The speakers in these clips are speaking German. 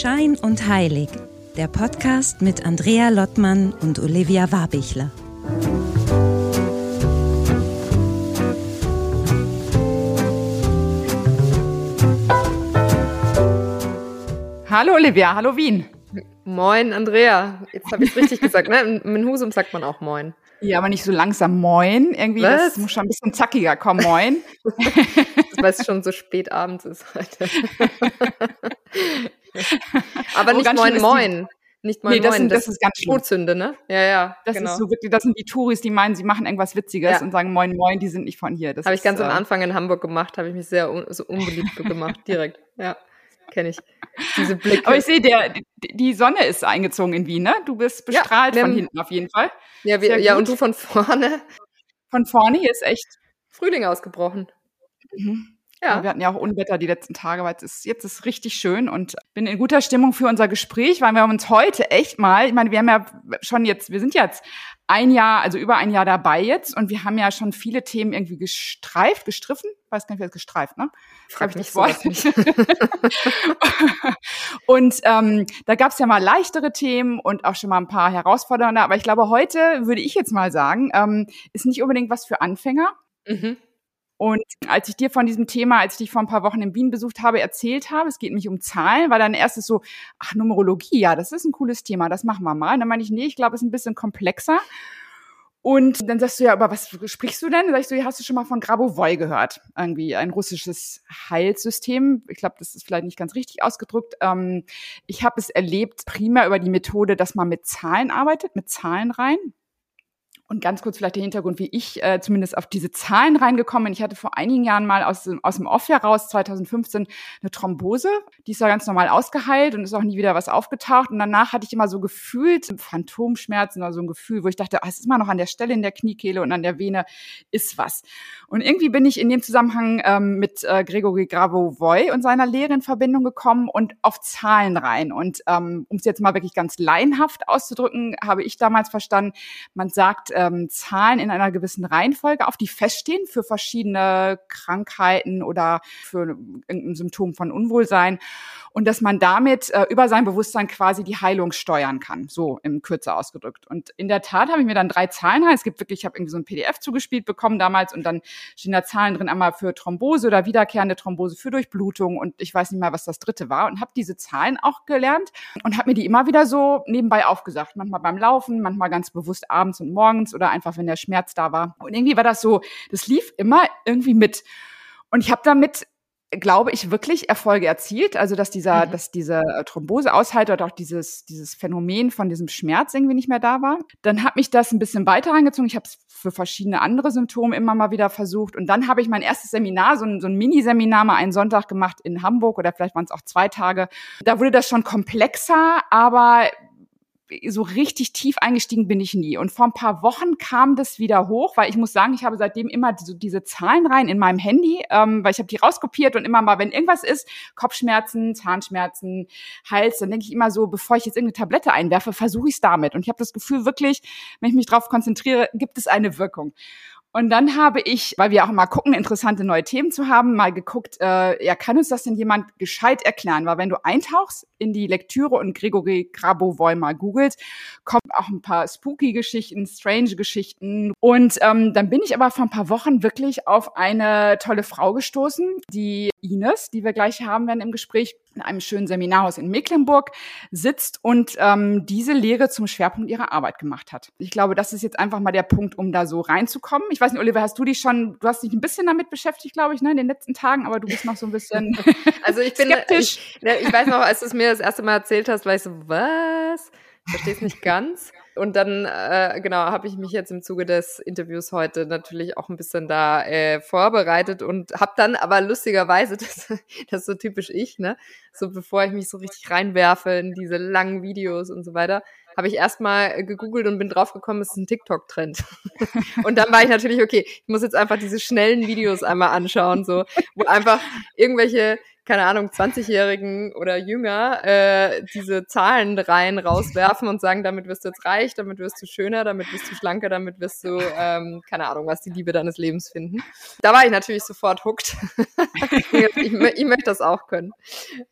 Schein und Heilig, der Podcast mit Andrea Lottmann und Olivia Warbichler. Hallo Olivia, hallo Wien. Moin Andrea. Jetzt habe ich es richtig gesagt, ne? In Husum sagt man auch Moin. Ja, aber nicht so langsam Moin. Irgendwie, Was? das muss schon ein bisschen zackiger kommen, Moin. Weil es schon so spät abends ist heute. aber oh, nicht Moin Moin. Nicht Moin nee, das, Moin. Sind, das, das ist ganz. Todsünde, ne? Ja, ja. Das genau. ist so wirklich, das sind die Touris, die meinen, sie machen irgendwas Witziges ja. und sagen Moin Moin, die sind nicht von hier. Habe ich ganz äh, am Anfang in Hamburg gemacht, habe ich mich sehr un so unbeliebt gemacht, direkt. Ja, kenne ich. Diese Blicke. Aber ich sehe, der, die Sonne ist eingezogen in Wien, ne? Du bist bestrahlt ja, von hinten auf jeden Fall. Ja, wir, ja, und du von vorne. Von vorne hier ist echt Frühling ausgebrochen. Mhm. Ja. Wir hatten ja auch Unwetter die letzten Tage, aber jetzt ist, jetzt ist richtig schön und bin in guter Stimmung für unser Gespräch, weil wir haben uns heute echt mal, ich meine, wir haben ja schon jetzt, wir sind jetzt ein Jahr, also über ein Jahr dabei jetzt und wir haben ja schon viele Themen irgendwie gestreift, gestriffen, weiß gar nicht, wer ist gestreift, ne? Frag ich nicht. Nicht. und ähm, da gab es ja mal leichtere Themen und auch schon mal ein paar herausfordernde, aber ich glaube, heute würde ich jetzt mal sagen, ähm, ist nicht unbedingt was für Anfänger. Mhm. Und als ich dir von diesem Thema, als ich dich vor ein paar Wochen in Wien besucht habe, erzählt habe, es geht mich um Zahlen, war dann erstes so, ach, Numerologie, ja, das ist ein cooles Thema, das machen wir mal. Und dann meine ich, nee, ich glaube, es ist ein bisschen komplexer. Und dann sagst du ja, aber was sprichst du denn? Dann sagst du, ja, hast du schon mal von Grabovoi gehört? Irgendwie ein russisches Heilsystem. Ich glaube, das ist vielleicht nicht ganz richtig ausgedrückt. Ähm, ich habe es erlebt primär über die Methode, dass man mit Zahlen arbeitet, mit Zahlen rein. Und ganz kurz vielleicht der Hintergrund, wie ich äh, zumindest auf diese Zahlen reingekommen bin. Ich hatte vor einigen Jahren mal aus, dem aus dem Off heraus, 2015, eine Thrombose. Die ist ja ganz normal ausgeheilt und ist auch nie wieder was aufgetaucht. Und danach hatte ich immer so gefühlt Phantomschmerzen oder so ein Gefühl, wo ich dachte, ah, es ist immer noch an der Stelle in der Kniekehle und an der Vene ist was. Und irgendwie bin ich in dem Zusammenhang ähm, mit äh, Gregory Gravovoy und seiner Lehre in Verbindung gekommen und auf Zahlen rein. Und ähm, um es jetzt mal wirklich ganz laienhaft auszudrücken, habe ich damals verstanden, man sagt, ähm, Zahlen in einer gewissen Reihenfolge auf, die feststehen für verschiedene Krankheiten oder für irgendein Symptom von Unwohlsein und dass man damit äh, über sein Bewusstsein quasi die Heilung steuern kann, so im Kürzer ausgedrückt. Und in der Tat habe ich mir dann drei Zahlen rein. Es gibt wirklich, ich habe irgendwie so ein PDF zugespielt bekommen damals und dann stehen da Zahlen drin, einmal für Thrombose oder wiederkehrende Thrombose für Durchblutung und ich weiß nicht mal, was das dritte war und habe diese Zahlen auch gelernt und habe mir die immer wieder so nebenbei aufgesagt. Manchmal beim Laufen, manchmal ganz bewusst abends und morgens oder einfach, wenn der Schmerz da war. Und irgendwie war das so, das lief immer irgendwie mit. Und ich habe damit glaube ich, wirklich Erfolge erzielt. Also, dass dieser, mhm. dass diese äh, Thrombose aushalte oder auch dieses, dieses Phänomen von diesem Schmerz irgendwie nicht mehr da war. Dann hat mich das ein bisschen weiter reingezogen. Ich habe es für verschiedene andere Symptome immer mal wieder versucht. Und dann habe ich mein erstes Seminar, so ein, so ein Miniseminar mal einen Sonntag gemacht in Hamburg oder vielleicht waren es auch zwei Tage. Da wurde das schon komplexer, aber so richtig tief eingestiegen bin ich nie. Und vor ein paar Wochen kam das wieder hoch, weil ich muss sagen, ich habe seitdem immer so diese Zahlen rein in meinem Handy, ähm, weil ich habe die rauskopiert und immer mal, wenn irgendwas ist, Kopfschmerzen, Zahnschmerzen, Hals, dann denke ich immer so, bevor ich jetzt irgendeine Tablette einwerfe, versuche ich es damit. Und ich habe das Gefühl wirklich, wenn ich mich darauf konzentriere, gibt es eine Wirkung. Und dann habe ich, weil wir auch immer gucken, interessante neue Themen zu haben, mal geguckt, äh, ja, kann uns das denn jemand gescheit erklären? Weil wenn du eintauchst in die Lektüre und Gregory Grabovoi mal googelt, kommen auch ein paar spooky Geschichten, strange Geschichten. Und ähm, dann bin ich aber vor ein paar Wochen wirklich auf eine tolle Frau gestoßen, die Ines, die wir gleich haben werden im Gespräch in einem schönen Seminarhaus in Mecklenburg sitzt und ähm, diese Lehre zum Schwerpunkt ihrer Arbeit gemacht hat. Ich glaube, das ist jetzt einfach mal der Punkt, um da so reinzukommen. Ich weiß nicht, Oliver, hast du dich schon, du hast dich ein bisschen damit beschäftigt, glaube ich, ne, in den letzten Tagen, aber du bist noch so ein bisschen Also ich bin, skeptisch. Ich, ich weiß noch, als du es mir das erste Mal erzählt hast, war ich so, was? Ich verstehe es nicht ganz. Und dann, äh, genau, habe ich mich jetzt im Zuge des Interviews heute natürlich auch ein bisschen da äh, vorbereitet und habe dann aber lustigerweise, das, das ist so typisch ich, ne, so bevor ich mich so richtig reinwerfe in diese langen Videos und so weiter, habe ich erstmal gegoogelt und bin draufgekommen, es ist ein TikTok-Trend. und dann war ich natürlich, okay, ich muss jetzt einfach diese schnellen Videos einmal anschauen, so, wo einfach irgendwelche keine Ahnung, 20-Jährigen oder jünger äh, diese Zahlenreihen rauswerfen und sagen, damit wirst du jetzt reich, damit wirst du schöner, damit wirst du schlanker, damit wirst du, ähm, keine Ahnung, was die Liebe deines Lebens finden. Da war ich natürlich sofort hooked. ich, ich, möchte das auch können.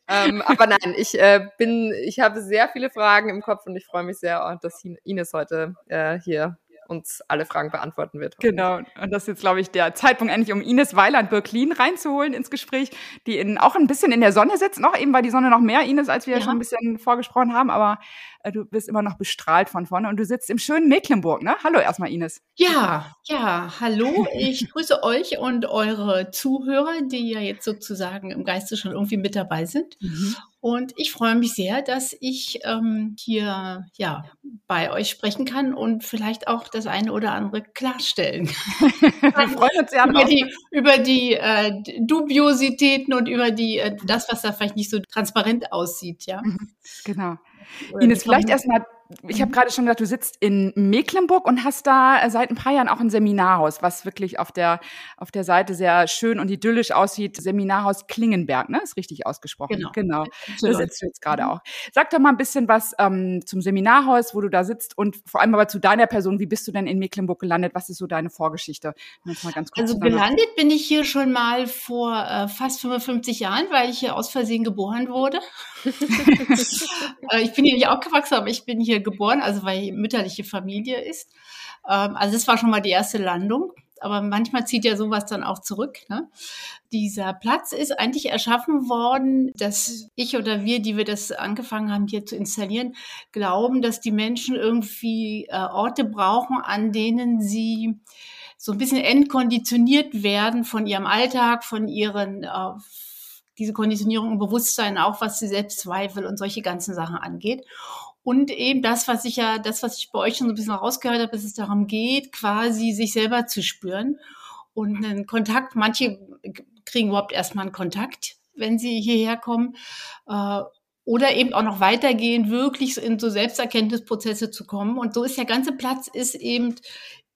Ähm, aber nein, ich äh, bin, ich habe sehr viele Fragen im Kopf und ich freue mich sehr, dass Ines heute äh, hier uns alle Fragen beantworten wird. Genau. Und das ist jetzt, glaube ich, der Zeitpunkt endlich, um Ines Weiland-Birklin reinzuholen ins Gespräch, die in, auch ein bisschen in der Sonne sitzt noch. Eben war die Sonne noch mehr, Ines, als wir ja. schon ein bisschen vorgesprochen haben. Aber äh, du bist immer noch bestrahlt von vorne und du sitzt im schönen Mecklenburg, ne? Hallo erstmal, Ines. Ja, ja, hallo. Ich grüße euch und eure Zuhörer, die ja jetzt sozusagen im Geiste schon irgendwie mit dabei sind. Mhm. Und ich freue mich sehr, dass ich ähm, hier ja bei euch sprechen kann und vielleicht auch das eine oder andere klarstellen. Wir freuen uns sehr über die, über die äh, Dubiositäten und über die äh, das, was da vielleicht nicht so transparent aussieht, ja. Genau. Ines, vielleicht erstmal ich habe mhm. gerade schon gesagt, du sitzt in Mecklenburg und hast da äh, seit ein paar Jahren auch ein Seminarhaus, was wirklich auf der, auf der Seite sehr schön und idyllisch aussieht. Seminarhaus Klingenberg, ne? Ist richtig ausgesprochen. Genau. genau. Da sitzt du jetzt gerade mhm. auch. Sag doch mal ein bisschen was ähm, zum Seminarhaus, wo du da sitzt und vor allem aber zu deiner Person. Wie bist du denn in Mecklenburg gelandet? Was ist so deine Vorgeschichte? also gelandet bin ich hier schon mal vor äh, fast 55 Jahren, weil ich hier aus Versehen geboren wurde. äh, ich bin hier nicht aufgewachsen, aber ich bin hier geboren, also weil mütterliche Familie ist. Ähm, also das war schon mal die erste Landung. Aber manchmal zieht ja sowas dann auch zurück. Ne? Dieser Platz ist eigentlich erschaffen worden, dass ich oder wir, die wir das angefangen haben hier zu installieren, glauben, dass die Menschen irgendwie äh, Orte brauchen, an denen sie so ein bisschen entkonditioniert werden von ihrem Alltag, von ihren äh, diese Konditionierung und Bewusstsein auch, was die Selbstzweifel und solche ganzen Sachen angeht. Und eben das, was ich ja, das, was ich bei euch schon so ein bisschen rausgehört habe, dass es darum geht, quasi sich selber zu spüren und einen Kontakt. Manche kriegen überhaupt erstmal einen Kontakt, wenn sie hierher kommen. Äh, oder eben auch noch weitergehen, wirklich in so Selbsterkenntnisprozesse zu kommen. Und so ist der ganze Platz ist eben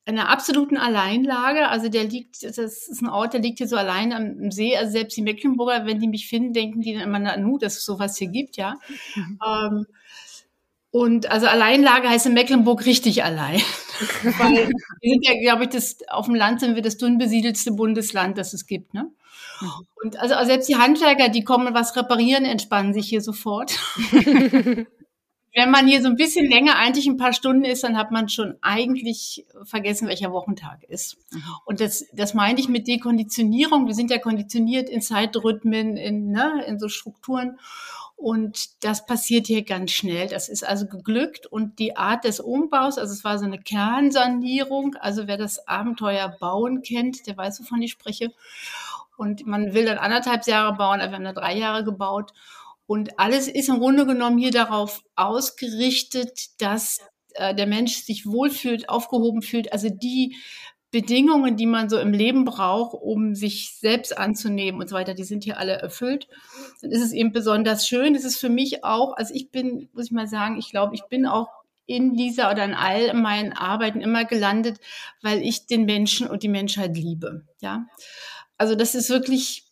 in einer absoluten Alleinlage. Also der liegt, das ist ein Ort, der liegt hier so allein am See. Also selbst die Mecklenburger, wenn die mich finden, denken die dann immer, na, nu, dass es sowas hier gibt, ja. Mhm. Ähm, und also Alleinlage heißt in Mecklenburg richtig allein. Weil wir sind ja, glaube ich, das, auf dem Land sind wir das dünn besiedelste Bundesland, das es gibt. Ne? Mhm. Und also, also selbst die Handwerker, die kommen was reparieren, entspannen sich hier sofort. Wenn man hier so ein bisschen länger, eigentlich ein paar Stunden ist, dann hat man schon eigentlich vergessen, welcher Wochentag ist. Mhm. Und das, das meine ich mit Dekonditionierung. Wir sind ja konditioniert in Zeitrhythmen, in, ne, in so Strukturen. Und das passiert hier ganz schnell. Das ist also geglückt. Und die Art des Umbaus, also es war so eine Kernsanierung. Also wer das Abenteuer Bauen kennt, der weiß, wovon ich spreche. Und man will dann anderthalb Jahre bauen, aber wir haben da drei Jahre gebaut. Und alles ist im Grunde genommen hier darauf ausgerichtet, dass äh, der Mensch sich wohlfühlt, aufgehoben fühlt. Also die Bedingungen, die man so im Leben braucht, um sich selbst anzunehmen und so weiter, die sind hier alle erfüllt. Dann ist es eben besonders schön. Es ist für mich auch, also ich bin, muss ich mal sagen, ich glaube, ich bin auch in dieser oder in all meinen Arbeiten immer gelandet, weil ich den Menschen und die Menschheit liebe. Ja, also das ist wirklich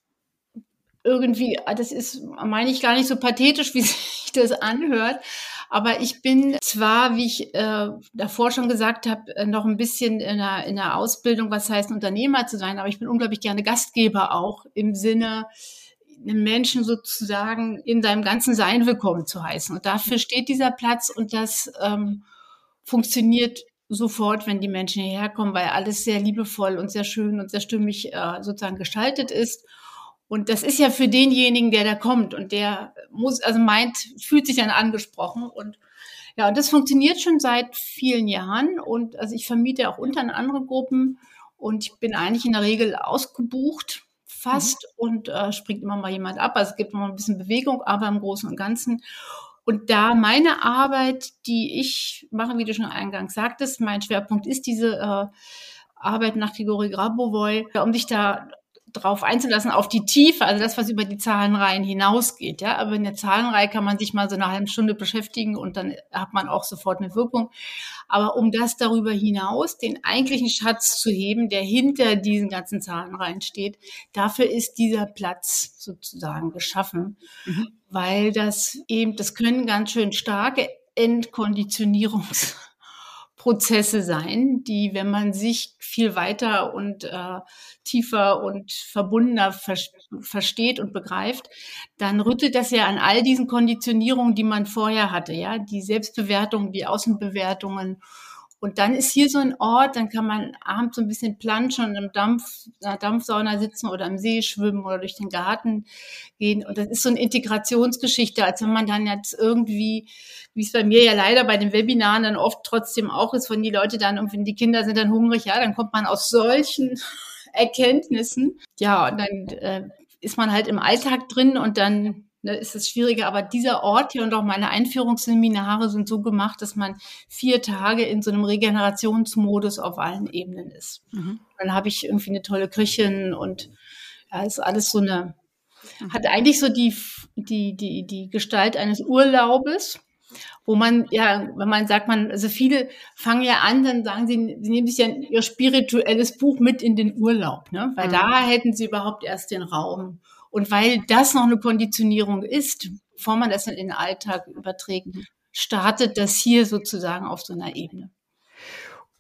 irgendwie, das ist, meine ich gar nicht so pathetisch, wie sich das anhört, aber ich bin zwar, wie ich äh, davor schon gesagt habe, äh, noch ein bisschen in der, in der Ausbildung, was heißt Unternehmer zu sein, aber ich bin unglaublich gerne Gastgeber auch im Sinne, einen Menschen sozusagen in seinem ganzen Sein willkommen zu heißen. Und dafür steht dieser Platz und das ähm, funktioniert sofort, wenn die Menschen hierher kommen, weil alles sehr liebevoll und sehr schön und sehr stimmig äh, sozusagen gestaltet ist. Und das ist ja für denjenigen, der da kommt und der muss, also meint, fühlt sich dann angesprochen und ja, und das funktioniert schon seit vielen Jahren und also ich vermiete auch unter andere Gruppen und ich bin eigentlich in der Regel ausgebucht fast mhm. und äh, springt immer mal jemand ab. Also es gibt immer ein bisschen Bewegung, aber im Großen und Ganzen. Und da meine Arbeit, die ich mache, wie du schon eingangs sagtest, mein Schwerpunkt ist diese äh, Arbeit nach Grigori Grabovoi, um sich da drauf einzulassen, auf die Tiefe, also das, was über die Zahlenreihen hinausgeht. Ja, aber in der Zahlenreihe kann man sich mal so eine halbe Stunde beschäftigen und dann hat man auch sofort eine Wirkung. Aber um das darüber hinaus, den eigentlichen Schatz zu heben, der hinter diesen ganzen Zahlenreihen steht, dafür ist dieser Platz sozusagen geschaffen, mhm. weil das eben, das können ganz schön starke Entkonditionierungs Prozesse sein, die, wenn man sich viel weiter und äh, tiefer und verbundener ver versteht und begreift, dann rüttelt das ja an all diesen Konditionierungen, die man vorher hatte, ja, die Selbstbewertung, die Außenbewertungen und dann ist hier so ein Ort, dann kann man abends so ein bisschen planschen und im Dampf, einer Dampfsauna sitzen oder im See schwimmen oder durch den Garten gehen. Und das ist so eine Integrationsgeschichte, als wenn man dann jetzt irgendwie, wie es bei mir ja leider bei den Webinaren dann oft trotzdem auch ist, wenn die Leute dann, irgendwie, die Kinder sind dann hungrig, ja, dann kommt man aus solchen Erkenntnissen. Ja, und dann äh, ist man halt im Alltag drin und dann ne, ist es schwieriger. Aber dieser Ort hier und auch meine Einführungsseminare sind so gemacht, dass man vier Tage in so einem Regenerationsmodus auf allen Ebenen ist. Mhm. Dann habe ich irgendwie eine tolle Köchin und ja, ist alles so eine, mhm. hat eigentlich so die, die, die, die Gestalt eines Urlaubes wo man ja, wenn man sagt, man, also viele fangen ja an, dann sagen sie, sie nehmen sich ja ihr spirituelles Buch mit in den Urlaub, ne? Weil mhm. da hätten sie überhaupt erst den Raum. Und weil das noch eine Konditionierung ist, bevor man das in den Alltag überträgt, startet das hier sozusagen auf so einer Ebene.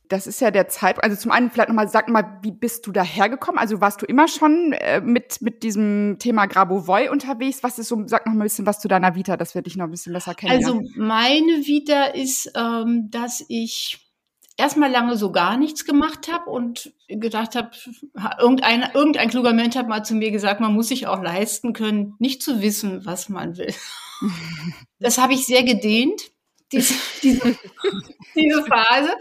Das ist ja der Zeit. Also zum einen vielleicht nochmal, sag mal, wie bist du dahergekommen? Also warst du immer schon äh, mit, mit diesem Thema Grabovoi unterwegs? Was ist so, sag noch mal ein bisschen was zu deiner Vita, dass wir dich noch ein bisschen besser kennen. Also meine Vita ist, ähm, dass ich erstmal lange so gar nichts gemacht habe und gedacht habe, irgendein, irgendein kluger Mensch hat mal zu mir gesagt, man muss sich auch leisten können, nicht zu wissen, was man will. Das habe ich sehr gedehnt, diese, diese, diese Phase.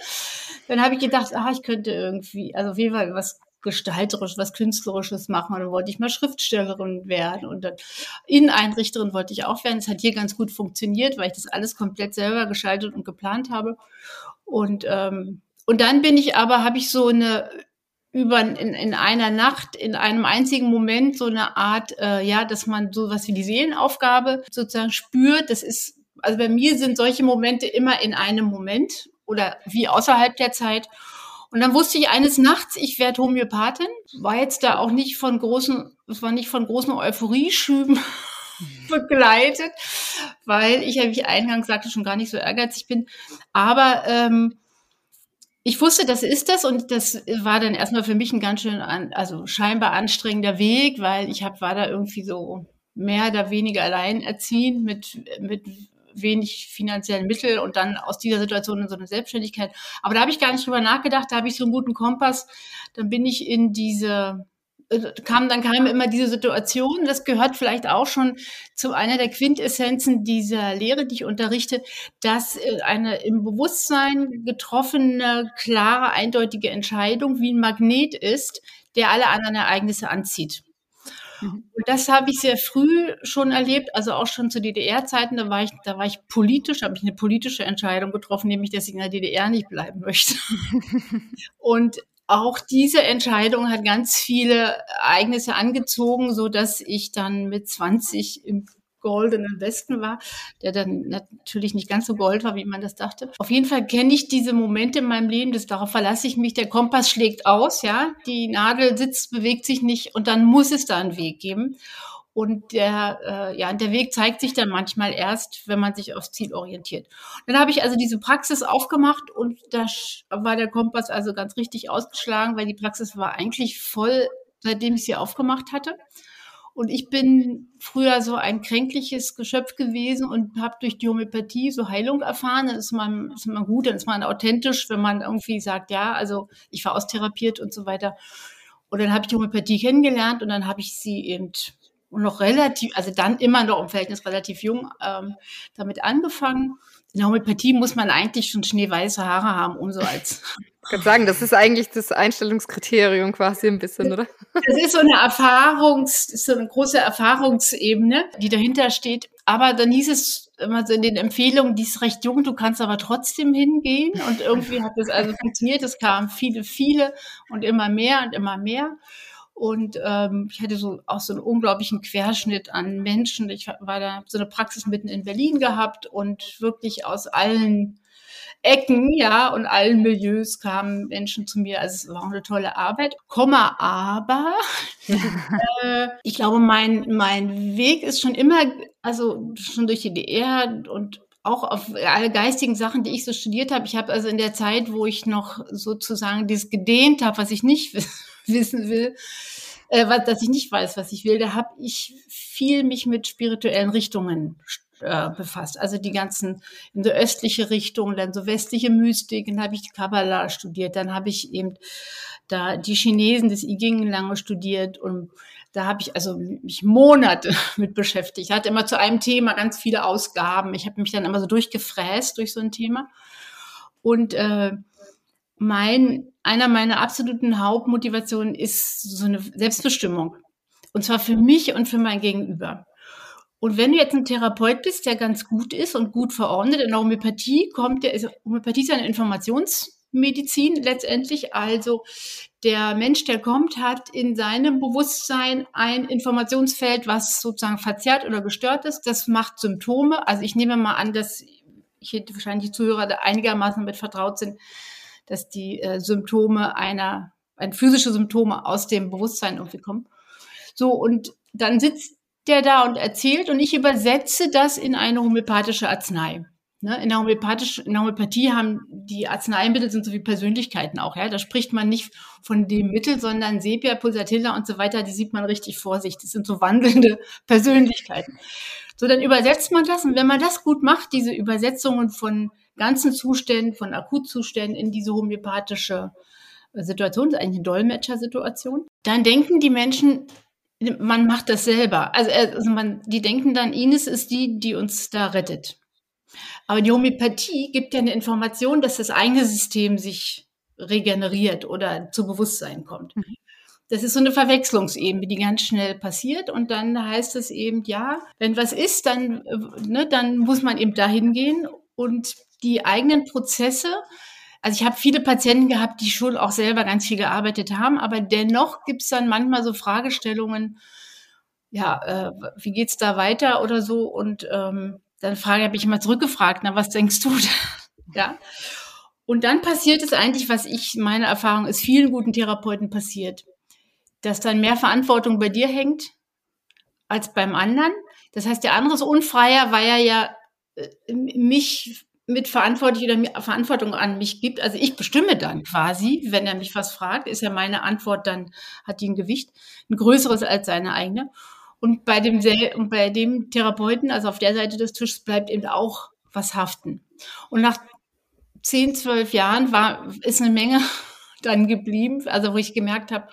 Dann habe ich gedacht, ah, ich könnte irgendwie, also auf jeden Fall was gestalterisch, was künstlerisches machen. Und dann wollte ich mal Schriftstellerin werden und dann Inneneinrichterin wollte ich auch werden. Das hat hier ganz gut funktioniert, weil ich das alles komplett selber geschaltet und geplant habe. Und, ähm, und dann bin ich aber, habe ich so eine über in, in einer Nacht, in einem einzigen Moment so eine Art, äh, ja, dass man so was wie die Seelenaufgabe sozusagen spürt. Das ist, also bei mir sind solche Momente immer in einem Moment oder wie außerhalb der Zeit. Und dann wusste ich eines Nachts, ich werde Homöopathin. War jetzt da auch nicht von großen, es war nicht von großen Euphorieschüben begleitet, weil ich ja, wie ich eingangs sagte, schon gar nicht so ehrgeizig bin. Aber ähm, ich wusste, das ist das und das war dann erstmal für mich ein ganz schön, an, also scheinbar anstrengender Weg, weil ich hab, war da irgendwie so mehr oder weniger alleinerziehend mit, mit wenig finanziellen Mitteln und dann aus dieser Situation in so eine Selbstständigkeit. Aber da habe ich gar nicht drüber nachgedacht, da habe ich so einen guten Kompass. Dann bin ich in diese kam, dann kam immer diese Situation, das gehört vielleicht auch schon zu einer der Quintessenzen dieser Lehre, die ich unterrichte, dass äh, eine im Bewusstsein getroffene, klare, eindeutige Entscheidung wie ein Magnet ist, der alle anderen Ereignisse anzieht. Mhm. Und das habe ich sehr früh schon erlebt, also auch schon zu DDR-Zeiten, da war ich, da war ich politisch, habe ich eine politische Entscheidung getroffen, nämlich, dass ich in der DDR nicht bleiben möchte. Und auch diese Entscheidung hat ganz viele Ereignisse angezogen, so dass ich dann mit 20 im goldenen Westen war, der dann natürlich nicht ganz so gold war, wie man das dachte. Auf jeden Fall kenne ich diese Momente in meinem Leben, das darauf verlasse ich mich. Der Kompass schlägt aus, ja, die Nadel sitzt, bewegt sich nicht und dann muss es da einen Weg geben. Und der, äh, ja, der Weg zeigt sich dann manchmal erst, wenn man sich aufs Ziel orientiert. Dann habe ich also diese Praxis aufgemacht und da war der Kompass also ganz richtig ausgeschlagen, weil die Praxis war eigentlich voll, seitdem ich sie aufgemacht hatte. Und ich bin früher so ein kränkliches Geschöpf gewesen und habe durch die Homöopathie so Heilung erfahren. Das ist man, ist man gut, dann ist man authentisch, wenn man irgendwie sagt, ja, also ich war austherapiert und so weiter. Und dann habe ich die Homöopathie kennengelernt und dann habe ich sie eben noch relativ, also dann immer noch im Verhältnis relativ jung ähm, damit angefangen. In der Homöopathie muss man eigentlich schon schneeweiße Haare haben, um so als. Ich kann sagen, das ist eigentlich das Einstellungskriterium quasi ein bisschen, oder? Das ist so eine Erfahrungs, so eine große Erfahrungsebene, die dahinter steht. Aber dann hieß es immer so in den Empfehlungen, die ist recht jung, du kannst aber trotzdem hingehen. Und irgendwie hat das also funktioniert. Es kamen viele, viele und immer mehr und immer mehr. Und ähm, ich hatte so auch so einen unglaublichen Querschnitt an Menschen. Ich war da so eine Praxis mitten in Berlin gehabt und wirklich aus allen Ecken, ja, und allen Milieus kamen Menschen zu mir. Also es war auch eine tolle Arbeit. Komma, aber äh, ich glaube, mein, mein Weg ist schon immer, also schon durch die DR und auch auf alle geistigen Sachen, die ich so studiert habe. Ich habe also in der Zeit, wo ich noch sozusagen dieses gedehnt habe, was ich nicht wissen will, äh, dass ich nicht weiß, was ich will, da habe ich viel mich mit spirituellen Richtungen äh, befasst. Also die ganzen in so östliche Richtung, dann so westliche Mystik, dann habe ich die Kabbalah studiert, dann habe ich eben da die Chinesen des I Ching lange studiert und da habe ich also mich Monate mit beschäftigt. Ich hatte immer zu einem Thema ganz viele Ausgaben. Ich habe mich dann immer so durchgefräst durch so ein Thema. Und äh, mein, einer meiner absoluten Hauptmotivationen ist so eine Selbstbestimmung. Und zwar für mich und für mein Gegenüber. Und wenn du jetzt ein Therapeut bist, der ganz gut ist und gut verordnet, in der Homöopathie kommt der, also Homöopathie ist eine Informationsmedizin letztendlich. Also der Mensch, der kommt, hat in seinem Bewusstsein ein Informationsfeld, was sozusagen verzerrt oder gestört ist. Das macht Symptome. Also ich nehme mal an, dass hier wahrscheinlich die Zuhörer da einigermaßen damit vertraut sind, dass die äh, Symptome einer, ein physische Symptome aus dem Bewusstsein irgendwie kommen. So, und dann sitzt der da und erzählt und ich übersetze das in eine homöopathische Arznei. Ne? In, der in der Homöopathie haben die Arzneimittel sind so wie Persönlichkeiten auch. Ja? Da spricht man nicht von dem Mittel, sondern Sepia, Pulsatilla und so weiter, die sieht man richtig vor sich. Das sind so wandelnde Persönlichkeiten. So, dann übersetzt man das und wenn man das gut macht, diese Übersetzungen von ganzen Zuständen, von Akutzuständen in diese homöopathische äh, Situation, eigentlich eine Dolmetschersituation, dann denken die Menschen, man macht das selber. Also, äh, also man, die denken dann, Ines ist die, die uns da rettet. Aber die Homöopathie gibt ja eine Information, dass das eigene System sich regeneriert oder zu Bewusstsein kommt. Mhm. Das ist so eine Verwechslungsebene, die ganz schnell passiert. Und dann heißt es eben, ja, wenn was ist, dann, ne, dann muss man eben dahin gehen und die eigenen Prozesse. Also ich habe viele Patienten gehabt, die schon auch selber ganz viel gearbeitet haben, aber dennoch gibt es dann manchmal so Fragestellungen, ja, äh, wie geht's da weiter oder so? Und ähm, dann frage, habe ich immer zurückgefragt, na, was denkst du? ja. Und dann passiert es eigentlich, was ich, meine Erfahrung ist, vielen guten Therapeuten passiert, dass dann mehr Verantwortung bei dir hängt als beim anderen. Das heißt, der andere ist unfreier, weil er ja äh, mich mit verantwortlich oder Verantwortung an mich gibt. Also ich bestimme dann quasi, wenn er mich was fragt, ist ja meine Antwort dann, hat die ein Gewicht, ein größeres als seine eigene. Und bei dem, und bei dem Therapeuten, also auf der Seite des Tisches, bleibt eben auch was haften. Und nach zehn, zwölf Jahren war, ist eine Menge dann geblieben, also wo ich gemerkt habe,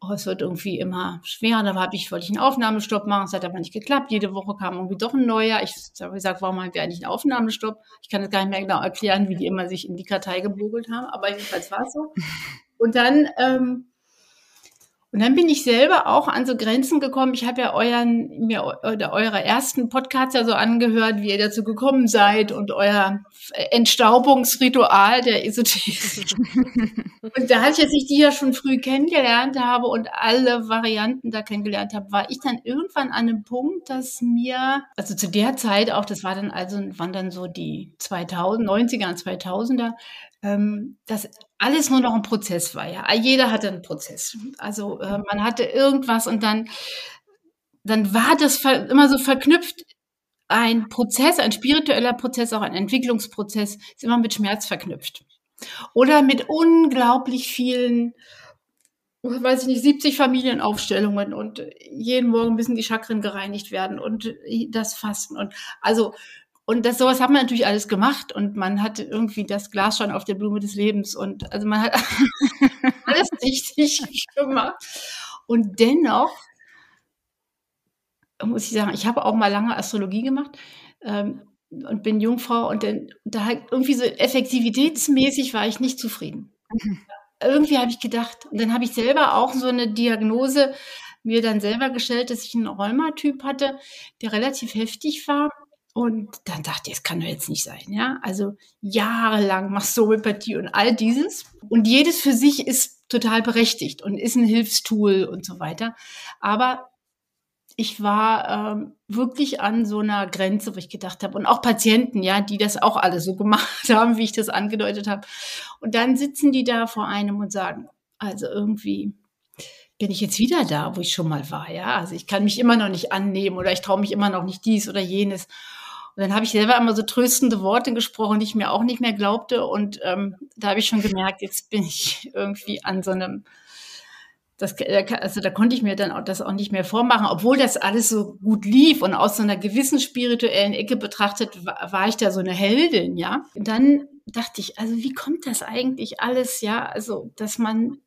oh, es wird irgendwie immer schwerer. Da habe ich, wollte ich einen Aufnahmestopp machen, es hat aber nicht geklappt. Jede Woche kam irgendwie doch ein neuer. Ich habe gesagt, warum haben wir eigentlich einen Aufnahmestopp? Ich kann jetzt gar nicht mehr genau erklären, wie die immer sich in die Kartei gebogelt haben, aber jedenfalls war es so. Und dann ähm, und dann bin ich selber auch an so Grenzen gekommen. Ich habe ja euren, mir oder eure ersten Podcasts ja so angehört, wie ihr dazu gekommen seid und euer Entstaubungsritual der Esoterik. und da ich, als ich die ja schon früh kennengelernt habe und alle Varianten da kennengelernt habe, war ich dann irgendwann an einem Punkt, dass mir, also zu der Zeit auch, das war dann also, waren dann so die 2000, 90er und 2000er, ähm, dass alles nur noch ein Prozess war. Ja, jeder hatte einen Prozess. Also äh, man hatte irgendwas und dann, dann war das immer so verknüpft. Ein Prozess, ein spiritueller Prozess, auch ein Entwicklungsprozess, ist immer mit Schmerz verknüpft. Oder mit unglaublich vielen weiß ich nicht, 70 Familienaufstellungen und jeden Morgen müssen die Chakren gereinigt werden und das Fasten und also und das sowas hat man natürlich alles gemacht und man hatte irgendwie das Glas schon auf der Blume des Lebens und also man hat alles richtig gemacht. Und dennoch muss ich sagen, ich habe auch mal lange Astrologie gemacht ähm, und bin Jungfrau und dann, da halt irgendwie so effektivitätsmäßig war ich nicht zufrieden. Mhm. Irgendwie habe ich gedacht, und dann habe ich selber auch so eine Diagnose mir dann selber gestellt, dass ich einen Rheumatyp hatte, der relativ heftig war Und dann dachte ich, es kann doch jetzt nicht sein, ja. Also jahrelang machst du Homöopathie und all dieses. Und jedes für sich ist total berechtigt und ist ein Hilfstool und so weiter. Aber ich war ähm, wirklich an so einer Grenze, wo ich gedacht habe, und auch Patienten, ja, die das auch alle so gemacht haben, wie ich das angedeutet habe. Und dann sitzen die da vor einem und sagen, also irgendwie bin ich jetzt wieder da, wo ich schon mal war, ja. Also ich kann mich immer noch nicht annehmen oder ich traue mich immer noch nicht dies oder jenes. Und dann habe ich selber immer so tröstende Worte gesprochen, die ich mir auch nicht mehr glaubte. Und ähm, da habe ich schon gemerkt, jetzt bin ich irgendwie an so einem, das, also da konnte ich mir dann auch das auch nicht mehr vormachen, obwohl das alles so gut lief und aus so einer gewissen spirituellen Ecke betrachtet war, war ich da so eine Heldin, ja. Und dann dachte ich, also wie kommt das eigentlich alles, ja? Also, dass man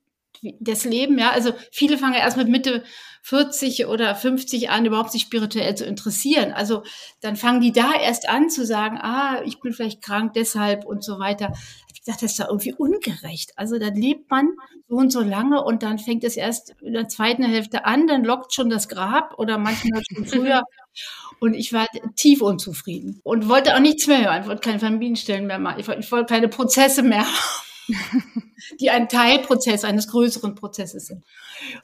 das Leben, ja. Also viele fangen erst mit Mitte 40 oder 50 an, überhaupt sich spirituell zu interessieren. Also dann fangen die da erst an zu sagen, ah, ich bin vielleicht krank deshalb und so weiter. Ich dachte, das ist da irgendwie ungerecht. Also dann lebt man so und so lange und dann fängt es erst in der zweiten Hälfte an, dann lockt schon das Grab oder manchmal schon früher. Und ich war tief unzufrieden und wollte auch nichts mehr hören. Ich wollte keine Familienstellen mehr machen. Ich wollte, ich wollte keine Prozesse mehr haben die ein Teilprozess eines größeren Prozesses sind.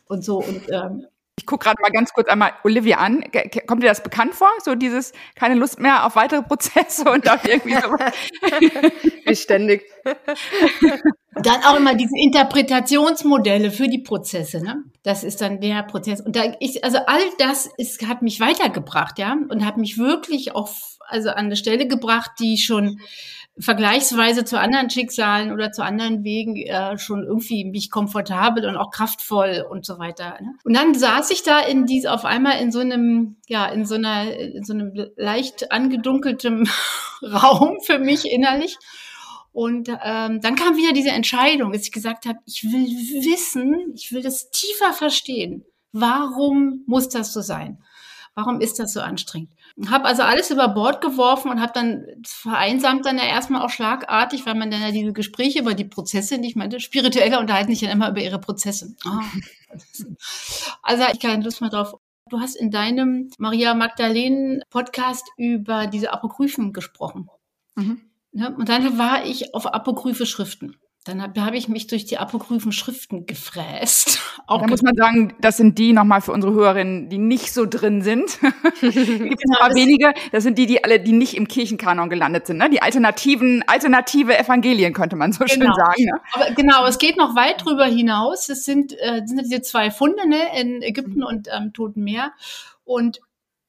Und so. Und ähm, ich gucke gerade mal ganz kurz einmal Olivia an. Kommt dir das bekannt vor? So dieses keine Lust mehr auf weitere Prozesse und da irgendwie so. Wie ständig. Dann auch immer diese Interpretationsmodelle für die Prozesse. Ne? Das ist dann der Prozess. Und da ich, also all das ist, hat mich weitergebracht, ja, und hat mich wirklich auf, also an eine Stelle gebracht, die schon vergleichsweise zu anderen Schicksalen oder zu anderen Wegen äh, schon irgendwie mich komfortabel und auch kraftvoll und so weiter. Ne? Und dann saß ich da in dies auf einmal in so einem, ja, in so einer, in so einem leicht angedunkeltem Raum für mich innerlich. Und ähm, dann kam wieder diese Entscheidung, dass ich gesagt habe, ich will wissen, ich will das tiefer verstehen. Warum muss das so sein? Warum ist das so anstrengend? Habe also alles über Bord geworfen und habe dann vereinsamt dann ja erstmal auch schlagartig, weil man dann ja diese Gespräche über die Prozesse nicht meinte. Spirituelle unterhalten sich dann immer über ihre Prozesse. Oh. Also ich keine Lust mehr drauf. Du hast in deinem Maria Magdalenen Podcast über diese Apokryphen gesprochen. Mhm. Ne? Und dann war ich auf apokryphe Schriften. Dann habe hab ich mich durch die apokryphen Schriften gefräst. Auch da muss man sagen, das sind die nochmal für unsere Hörerinnen, die nicht so drin sind. Gibt genau, ein paar wenige. Das sind die, die alle, die nicht im Kirchenkanon gelandet sind. Ne? Die alternativen, alternative Evangelien könnte man so genau. schön sagen. Ne? Aber genau, es geht noch weit drüber hinaus. Es sind, äh, sind diese zwei Funde ne, in Ägypten mhm. und am ähm, Toten Meer. Und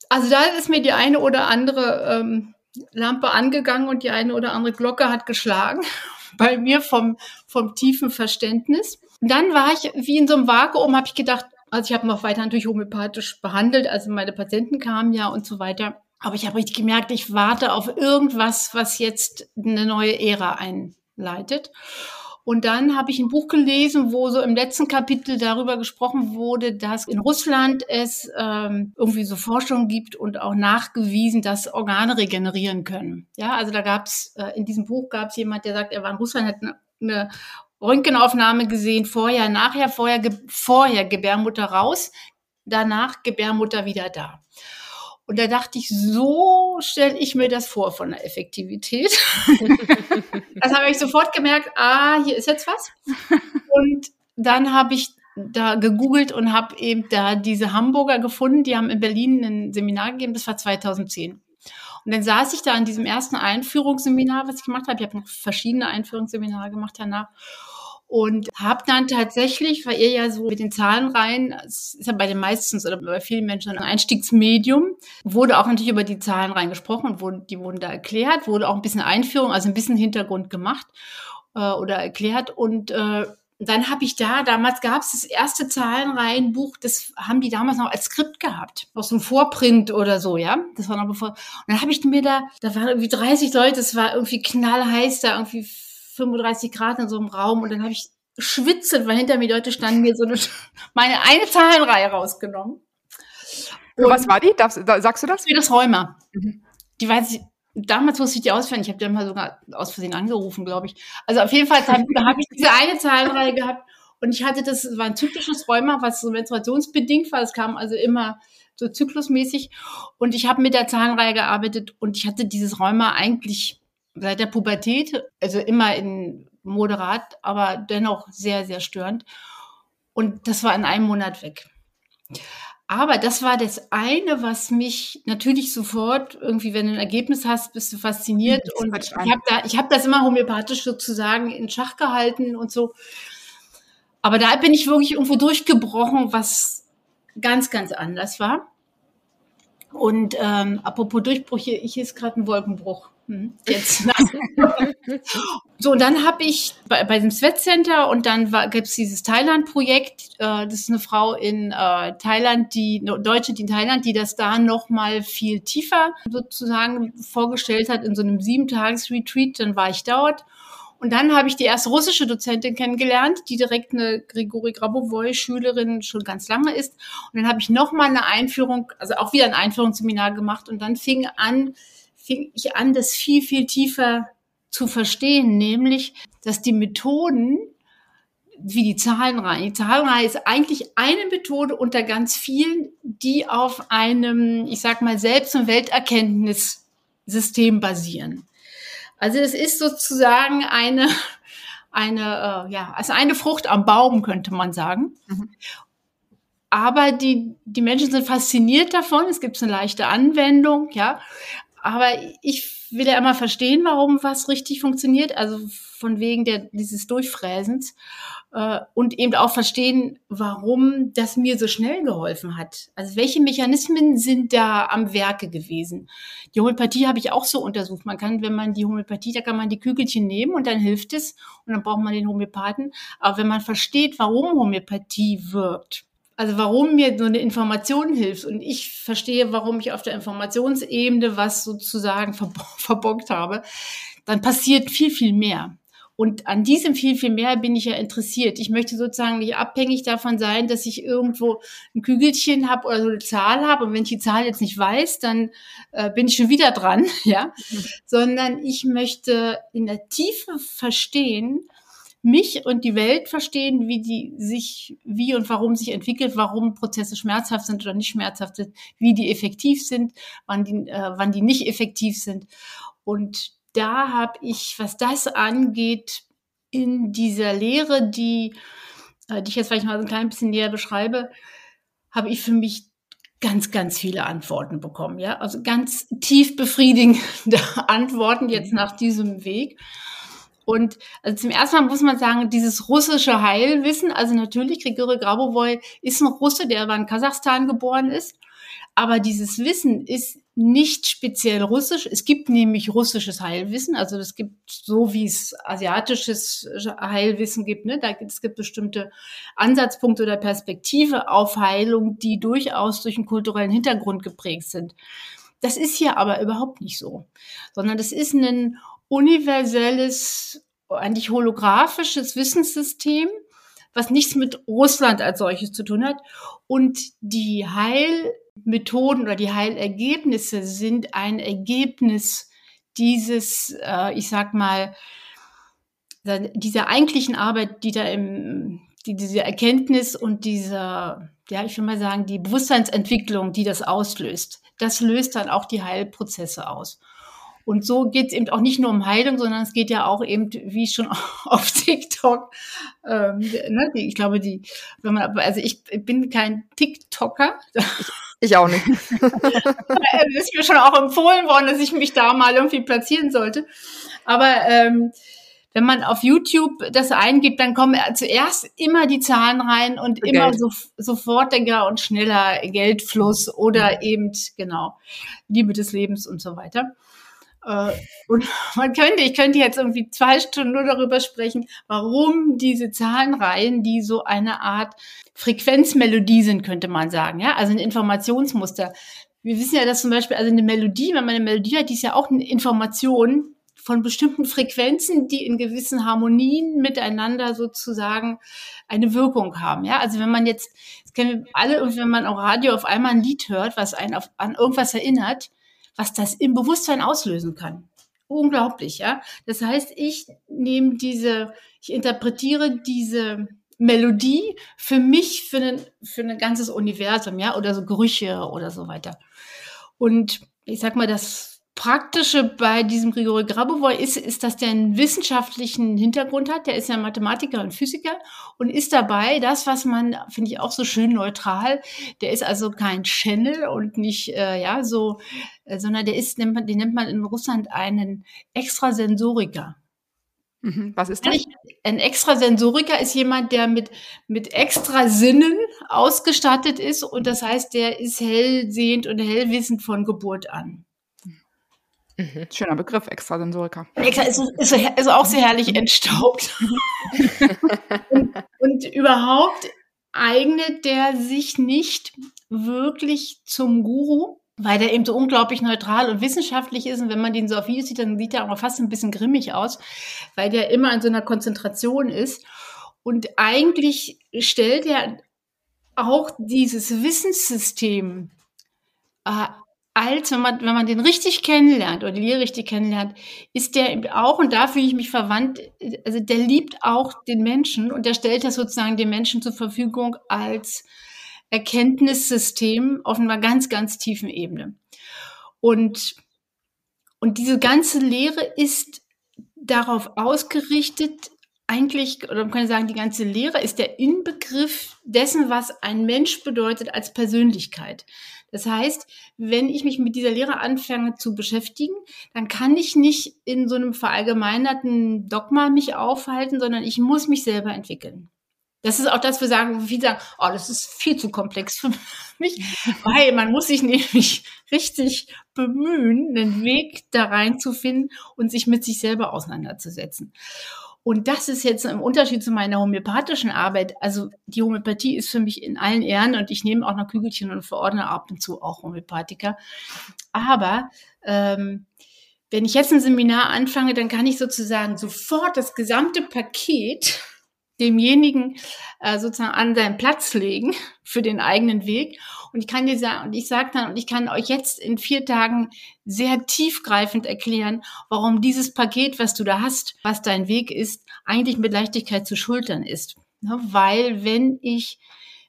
also da ist mir die eine oder andere ähm, Lampe angegangen und die eine oder andere Glocke hat geschlagen bei mir vom, vom tiefen Verständnis. Und dann war ich wie in so einem Vakuum, habe ich gedacht, also ich habe noch weiter natürlich homöopathisch behandelt, also meine Patienten kamen ja und so weiter. Aber ich habe richtig gemerkt, ich warte auf irgendwas, was jetzt eine neue Ära einleitet. Und dann habe ich ein Buch gelesen, wo so im letzten Kapitel darüber gesprochen wurde, dass in Russland es ähm, irgendwie so Forschung gibt und auch nachgewiesen, dass Organe regenerieren können. Ja, also da gab es äh, in diesem Buch gab es jemand, der sagt, er war in Russland, hat eine, eine Röntgenaufnahme gesehen, vorher, nachher, vorher, ge vorher Gebärmutter raus, danach Gebärmutter wieder da. Und da dachte ich, so stelle ich mir das vor von der Effektivität. das habe ich sofort gemerkt, ah, hier ist jetzt was. Und dann habe ich da gegoogelt und habe eben da diese Hamburger gefunden, die haben in Berlin ein Seminar gegeben, das war 2010. Und dann saß ich da an diesem ersten Einführungsseminar, was ich gemacht habe. Ich habe noch verschiedene Einführungsseminare gemacht danach und habe dann tatsächlich, weil ihr ja so mit den Zahlen rein, es ist ja bei den meisten oder bei vielen Menschen ein Einstiegsmedium, wurde auch natürlich über die Zahlen rein gesprochen, wurde, die wurden da erklärt, wurde auch ein bisschen Einführung, also ein bisschen Hintergrund gemacht äh, oder erklärt und äh, dann habe ich da, damals gab es das erste Zahlenreihenbuch, das haben die damals noch als Skript gehabt, aus einem Vorprint oder so, ja. Das war noch bevor. Und dann habe ich mir da, da waren irgendwie 30 Leute, es war irgendwie knallheiß da, irgendwie 35 Grad in so einem Raum und dann habe ich schwitzend, weil hinter mir Leute standen, mir so eine, meine eine Zahlenreihe rausgenommen. Und was war die? Darfst, sagst du das? Für das Rheuma. Mhm. Die weiß ich, damals wusste ich die auswendig. Ich habe die mal sogar aus Versehen angerufen, glaube ich. Also auf jeden Fall, habe ich diese eine Zahlenreihe gehabt Und ich hatte das, war ein zyklisches Rheuma, was so menstruationsbedingt war. Es kam also immer so zyklusmäßig. Und ich habe mit der Zahnreihe gearbeitet und ich hatte dieses Rheuma eigentlich seit der Pubertät, also immer in moderat, aber dennoch sehr, sehr störend. Und das war in einem Monat weg. Aber das war das eine, was mich natürlich sofort irgendwie, wenn du ein Ergebnis hast, bist du fasziniert. Und ich habe da, ich habe das immer homöopathisch sozusagen in Schach gehalten und so. Aber da bin ich wirklich irgendwo durchgebrochen, was ganz, ganz anders war. Und ähm, apropos Durchbrüche, ich ist gerade ein Wolkenbruch. Hm, jetzt. so, und dann habe ich bei, bei dem Sweat Center und dann gibt es dieses Thailand-Projekt. Äh, das ist eine Frau in äh, Thailand, die Deutsche, die in Thailand, die das da noch mal viel tiefer sozusagen vorgestellt hat in so einem sieben-Tages-Retreat. Dann war ich dort. Und dann habe ich die erste russische Dozentin kennengelernt, die direkt eine Grigori Grabovoi-Schülerin schon ganz lange ist. Und dann habe ich noch mal eine Einführung, also auch wieder ein Einführungsseminar gemacht. Und dann fing an, fing ich an, das viel, viel tiefer zu verstehen, nämlich, dass die Methoden, wie die Zahlenreihe, die Zahlenreihe ist eigentlich eine Methode unter ganz vielen, die auf einem, ich sag mal, Selbst- und Welterkenntnissystem basieren. Also es ist sozusagen eine, eine, äh, ja, also eine Frucht am Baum, könnte man sagen. Mhm. Aber die, die Menschen sind fasziniert davon. Es gibt eine leichte Anwendung, ja. Aber ich will ja immer verstehen, warum was richtig funktioniert, also von wegen der, dieses Durchfräsens äh, und eben auch verstehen, warum das mir so schnell geholfen hat. Also welche Mechanismen sind da am Werke gewesen? Die Homöopathie habe ich auch so untersucht. Man kann, wenn man die Homöopathie, da kann man die Kügelchen nehmen und dann hilft es und dann braucht man den Homöopathen. Aber wenn man versteht, warum Homöopathie wirkt, also warum mir so eine Information hilft und ich verstehe, warum ich auf der Informationsebene was sozusagen verbockt habe, dann passiert viel, viel mehr. Und an diesem viel, viel mehr bin ich ja interessiert. Ich möchte sozusagen nicht abhängig davon sein, dass ich irgendwo ein Kügelchen habe oder so eine Zahl habe. Und wenn ich die Zahl jetzt nicht weiß, dann äh, bin ich schon wieder dran, ja. Mhm. Sondern ich möchte in der Tiefe verstehen, mich und die Welt verstehen, wie die sich, wie und warum sich entwickelt, warum Prozesse schmerzhaft sind oder nicht schmerzhaft sind, wie die effektiv sind, wann die, äh, wann die nicht effektiv sind. Und da habe ich, was das angeht, in dieser Lehre, die, äh, die ich jetzt vielleicht mal so ein klein bisschen näher beschreibe, habe ich für mich ganz, ganz viele Antworten bekommen. Ja, also ganz tief befriedigende Antworten jetzt nach diesem Weg. Und also zum ersten Mal muss man sagen, dieses russische Heilwissen, also natürlich, Grigori Grabovoi ist ein Russe, der aber in Kasachstan geboren ist. Aber dieses Wissen ist nicht speziell russisch. Es gibt nämlich russisches Heilwissen. Also es gibt so, wie es asiatisches Heilwissen gibt. Ne? Da gibt, es gibt bestimmte Ansatzpunkte oder Perspektive auf Heilung, die durchaus durch einen kulturellen Hintergrund geprägt sind. Das ist hier aber überhaupt nicht so, sondern das ist ein universelles, eigentlich holographisches Wissenssystem, was nichts mit Russland als solches zu tun hat. Und die Heilmethoden oder die Heilergebnisse sind ein Ergebnis dieses, äh, ich sag mal, dieser eigentlichen Arbeit, die da im, die, diese Erkenntnis und dieser, ja, ich will mal sagen, die Bewusstseinsentwicklung, die das auslöst, das löst dann auch die Heilprozesse aus. Und so geht es eben auch nicht nur um Heilung, sondern es geht ja auch eben, wie schon auf TikTok, ähm, ne, ich glaube, die, wenn man, also ich bin kein TikToker. Ich, ich auch nicht. es ist mir schon auch empfohlen worden, dass ich mich da mal irgendwie platzieren sollte. Aber ähm, wenn man auf YouTube das eingibt, dann kommen zuerst immer die Zahlen rein und Geld. immer so, sofortiger und schneller Geldfluss oder mhm. eben, genau, Liebe des Lebens und so weiter. Äh, und man könnte, ich könnte jetzt irgendwie zwei Stunden nur darüber sprechen, warum diese Zahlenreihen, die so eine Art Frequenzmelodie sind, könnte man sagen, ja, also ein Informationsmuster. Wir wissen ja, dass zum Beispiel, also eine Melodie, wenn man eine Melodie hat, die ist ja auch eine Information von bestimmten Frequenzen, die in gewissen Harmonien miteinander sozusagen eine Wirkung haben. Ja, also wenn man jetzt, das kennen wir alle, wenn man auch Radio auf einmal ein Lied hört, was einen auf, an irgendwas erinnert, was das im Bewusstsein auslösen kann. Unglaublich, ja. Das heißt, ich nehme diese, ich interpretiere diese Melodie für mich, für ein, für ein ganzes Universum, ja, oder so Gerüche oder so weiter. Und ich sag mal, das Praktische bei diesem Grigori Grabovoi ist, ist, dass der einen wissenschaftlichen Hintergrund hat. Der ist ja Mathematiker und Physiker und ist dabei das, was man, finde ich auch so schön neutral, der ist also kein Channel und nicht, äh, ja, so, äh, sondern der ist, nennt man, den nennt man in Russland einen Extrasensoriker. Mhm. Was ist das? Ein Extrasensoriker ist jemand, der mit, mit extra Sinnen ausgestattet ist und das heißt, der ist hellsehend und hellwissend von Geburt an. Mhm. Schöner Begriff, Extrasensoriker. Extra ist, ist, ist auch sehr herrlich entstaubt. und, und überhaupt eignet der sich nicht wirklich zum Guru, weil der eben so unglaublich neutral und wissenschaftlich ist. Und wenn man den so auf Videos sieht, dann sieht er auch fast ein bisschen grimmig aus, weil der immer in so einer Konzentration ist. Und eigentlich stellt er auch dieses Wissenssystem äh, als, wenn man, wenn man den richtig kennenlernt oder die Lehre richtig kennenlernt, ist der auch, und da fühle ich mich verwandt, also der liebt auch den Menschen und der stellt das sozusagen den Menschen zur Verfügung als Erkenntnissystem auf einer ganz, ganz tiefen Ebene. Und, und diese ganze Lehre ist darauf ausgerichtet, eigentlich, oder man kann sagen, die ganze Lehre ist der Inbegriff dessen, was ein Mensch bedeutet als Persönlichkeit. Das heißt, wenn ich mich mit dieser Lehre anfange zu beschäftigen, dann kann ich nicht in so einem verallgemeinerten Dogma mich aufhalten, sondern ich muss mich selber entwickeln. Das ist auch das, wir sagen, viele sagen, oh, das ist viel zu komplex für mich, weil man muss sich nämlich richtig bemühen, einen Weg da reinzufinden und sich mit sich selber auseinanderzusetzen. Und das ist jetzt im Unterschied zu meiner homöopathischen Arbeit. Also die Homöopathie ist für mich in allen Ehren und ich nehme auch noch Kügelchen und verordne ab und zu auch Homöopathiker. Aber ähm, wenn ich jetzt ein Seminar anfange, dann kann ich sozusagen sofort das gesamte Paket demjenigen äh, sozusagen an seinen Platz legen für den eigenen Weg. Und ich kann dir sagen, und ich sage dann, und ich kann euch jetzt in vier Tagen sehr tiefgreifend erklären, warum dieses Paket, was du da hast, was dein Weg ist, eigentlich mit Leichtigkeit zu schultern ist. Ne? Weil wenn ich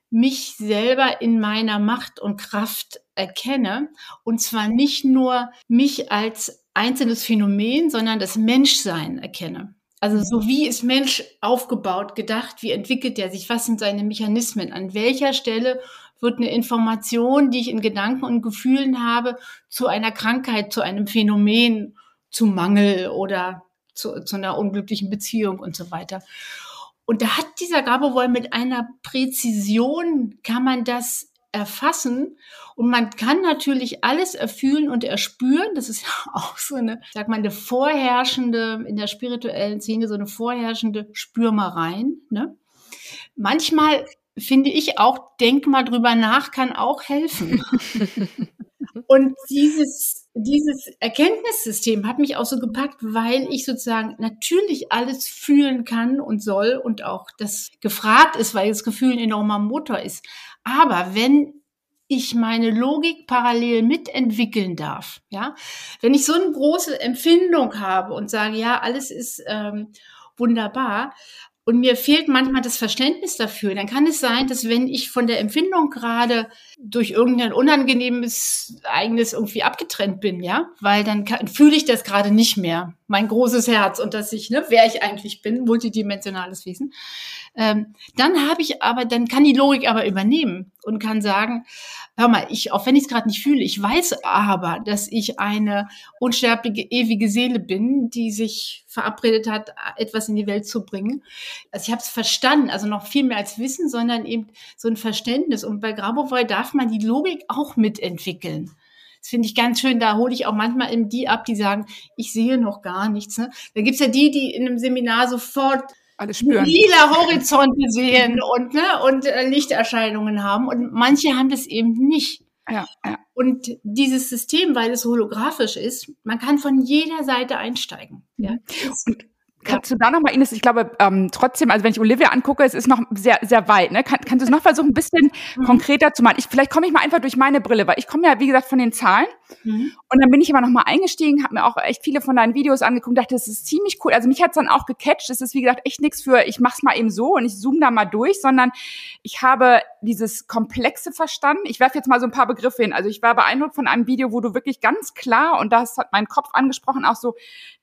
mich selber in meiner Macht und Kraft erkenne, und zwar nicht nur mich als einzelnes Phänomen, sondern das Menschsein erkenne. Also so wie ist Mensch aufgebaut, gedacht, wie entwickelt er sich, was sind seine Mechanismen, an welcher Stelle wird eine Information, die ich in Gedanken und Gefühlen habe, zu einer Krankheit, zu einem Phänomen, zu Mangel oder zu, zu einer unglücklichen Beziehung und so weiter. Und da hat dieser Gabewoll mit einer Präzision, kann man das erfassen und man kann natürlich alles erfühlen und erspüren. Das ist ja auch so eine, sag mal, eine vorherrschende, in der spirituellen Szene so eine vorherrschende Spürmereien. Ne? Manchmal finde ich auch, denk mal drüber nach, kann auch helfen. und dieses, dieses Erkenntnissystem hat mich auch so gepackt, weil ich sozusagen natürlich alles fühlen kann und soll und auch das gefragt ist, weil das Gefühl ein enormer Motor ist. Aber wenn ich meine Logik parallel mitentwickeln darf, ja, wenn ich so eine große Empfindung habe und sage, ja, alles ist ähm, wunderbar, und mir fehlt manchmal das Verständnis dafür, dann kann es sein, dass wenn ich von der Empfindung gerade durch irgendein unangenehmes Eigenes irgendwie abgetrennt bin, ja, weil dann kann, fühle ich das gerade nicht mehr, mein großes Herz und dass ich, ne, wer ich eigentlich bin, multidimensionales Wesen, ähm, dann habe ich aber, dann kann die Logik aber übernehmen und kann sagen, hör mal, ich, auch wenn ich es gerade nicht fühle, ich weiß aber, dass ich eine unsterbliche, ewige Seele bin, die sich verabredet hat, etwas in die Welt zu bringen. Also ich habe es verstanden, also noch viel mehr als Wissen, sondern eben so ein Verständnis. Und bei Grabovoi darf man die Logik auch mitentwickeln. Das finde ich ganz schön. Da hole ich auch manchmal eben die ab, die sagen, ich sehe noch gar nichts. Ne? Da gibt's ja die, die in einem Seminar sofort alles spüren. lila Horizonte sehen und, ne, und äh, Lichterscheinungen haben. Und manche haben das eben nicht. Ja, ja. Und dieses System, weil es holographisch ist, man kann von jeder Seite einsteigen. Ja. Und Kannst du da nochmal, Ines, ich glaube, ähm, trotzdem, also wenn ich Olivia angucke, es ist noch sehr, sehr weit. Ne? Kann, kannst du es noch versuchen, ein bisschen mhm. konkreter zu machen? Ich, vielleicht komme ich mal einfach durch meine Brille, weil ich komme ja, wie gesagt, von den Zahlen. Mhm. Und dann bin ich aber nochmal eingestiegen, habe mir auch echt viele von deinen Videos angeguckt, dachte, das ist ziemlich cool. Also mich hat's dann auch gecatcht. Es ist, wie gesagt, echt nichts für, ich mach's mal eben so und ich zoome da mal durch, sondern ich habe dieses Komplexe verstanden. Ich werfe jetzt mal so ein paar Begriffe hin. Also ich war beeindruckt von einem Video, wo du wirklich ganz klar, und das hat mein Kopf angesprochen, auch so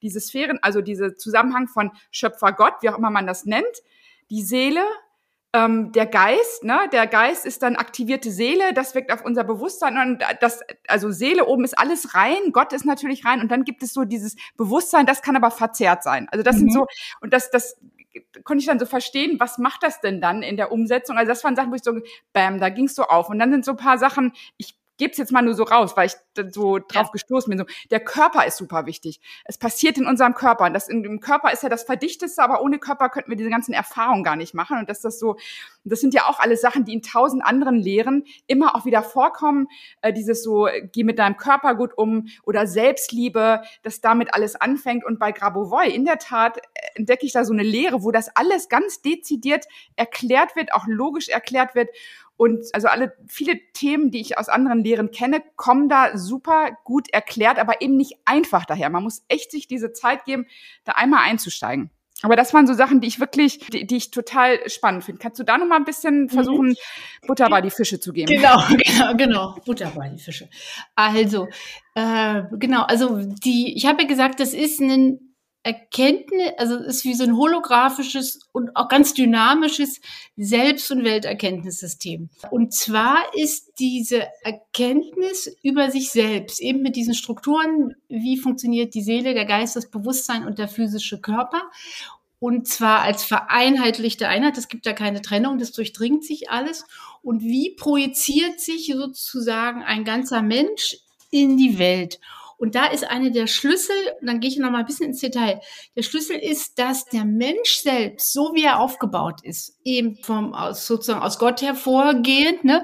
diese Sphären, also diese Zusammenhang von Schöpfer Gott, wie auch immer man das nennt, die Seele, ähm, der Geist, ne? Der Geist ist dann aktivierte Seele, das wirkt auf unser Bewusstsein und das, also Seele oben ist alles rein, Gott ist natürlich rein und dann gibt es so dieses Bewusstsein, das kann aber verzerrt sein. Also das mhm. sind so, und das, das konnte ich dann so verstehen, was macht das denn dann in der Umsetzung? Also das waren Sachen, wo ich so, bam, da ging's so auf. Und dann sind so ein paar Sachen, ich gebe es jetzt mal nur so raus, weil ich so drauf ja. gestoßen bin. So, der Körper ist super wichtig. Es passiert in unserem Körper. Und das in dem Körper ist ja das Verdichteste, aber ohne Körper könnten wir diese ganzen Erfahrungen gar nicht machen. Und dass das so, das sind ja auch alles Sachen, die in tausend anderen Lehren immer auch wieder vorkommen. Äh, dieses so, geh mit deinem Körper gut um oder Selbstliebe, dass damit alles anfängt. Und bei Grabovoi, in der Tat, äh, entdecke ich da so eine Lehre, wo das alles ganz dezidiert erklärt wird, auch logisch erklärt wird. Und also alle viele Themen, die ich aus anderen Lehren kenne, kommen da super gut erklärt, aber eben nicht einfach daher. Man muss echt sich diese Zeit geben, da einmal einzusteigen. Aber das waren so Sachen, die ich wirklich, die, die ich total spannend finde. Kannst du da noch mal ein bisschen mhm. versuchen, Butter bei die Fische zu geben? Genau, genau, genau. Butter bei die Fische. Also, äh, genau, also die, ich habe ja gesagt, das ist ein Erkenntnis, also es ist wie so ein holographisches und auch ganz dynamisches Selbst- und Welterkenntnissystem. Und zwar ist diese Erkenntnis über sich selbst, eben mit diesen Strukturen, wie funktioniert die Seele, der Geist, das Bewusstsein und der physische Körper. Und zwar als vereinheitlichte Einheit, es gibt da keine Trennung, das durchdringt sich alles. Und wie projiziert sich sozusagen ein ganzer Mensch in die Welt? Und da ist eine der Schlüssel, und dann gehe ich noch mal ein bisschen ins Detail. Der Schlüssel ist, dass der Mensch selbst, so wie er aufgebaut ist, eben vom aus, sozusagen aus Gott hervorgehend, ne,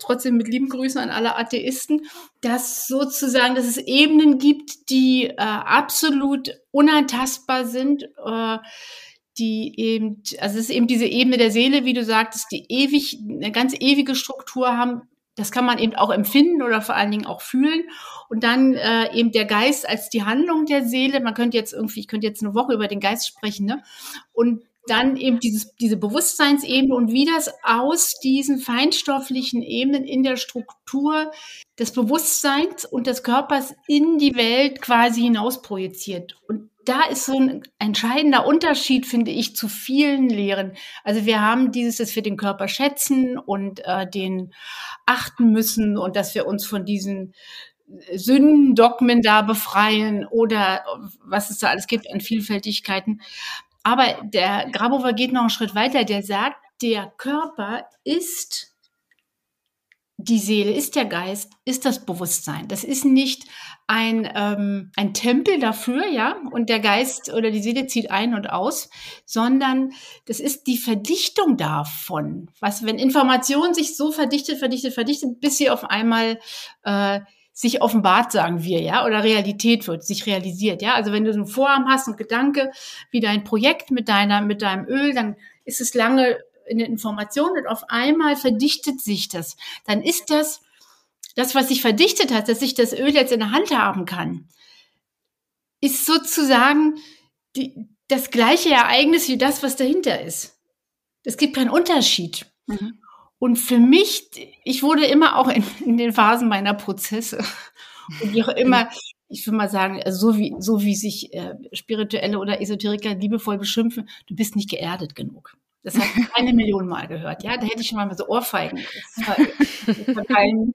trotzdem mit lieben Grüßen an alle Atheisten, dass sozusagen, dass es Ebenen gibt, die äh, absolut unantastbar sind. Äh, die eben, also es ist eben diese Ebene der Seele, wie du sagtest, die ewig, eine ganz ewige Struktur haben, das kann man eben auch empfinden oder vor allen Dingen auch fühlen. Und dann äh, eben der Geist als die Handlung der Seele. Man könnte jetzt irgendwie, ich könnte jetzt eine Woche über den Geist sprechen, ne? Und dann eben dieses, diese Bewusstseinsebene und wie das aus diesen feinstofflichen Ebenen in der Struktur des Bewusstseins und des Körpers in die Welt quasi hinaus projiziert. Und da ist so ein entscheidender Unterschied, finde ich, zu vielen Lehren. Also wir haben dieses, dass wir den Körper schätzen und äh, den achten müssen und dass wir uns von diesen Sündendogmen da befreien oder was es da alles gibt an Vielfältigkeiten. Aber der Grabova geht noch einen Schritt weiter. Der sagt, der Körper ist die Seele, ist der Geist, ist das Bewusstsein. Das ist nicht ein, ähm, ein Tempel dafür, ja, und der Geist oder die Seele zieht ein und aus, sondern das ist die Verdichtung davon. Was, wenn Information sich so verdichtet, verdichtet, verdichtet, bis sie auf einmal äh, sich offenbart, sagen wir, ja, oder Realität wird, sich realisiert, ja. Also wenn du so ein Vorhaben hast und Gedanke, wie dein Projekt mit deiner, mit deinem Öl, dann ist es lange in der Information und auf einmal verdichtet sich das. Dann ist das das, was sich verdichtet hat, dass ich das Öl jetzt in der Hand haben kann, ist sozusagen die, das gleiche Ereignis wie das, was dahinter ist. Es gibt keinen Unterschied. Mhm. Und für mich, ich wurde immer auch in, in, den Phasen meiner Prozesse und wie auch immer, ich würde mal sagen, also so wie, so wie sich äh, Spirituelle oder Esoteriker liebevoll beschimpfen, du bist nicht geerdet genug. Das habe ich eine Million Mal gehört. Ja, da hätte ich schon mal so Ohrfeigen. War kein,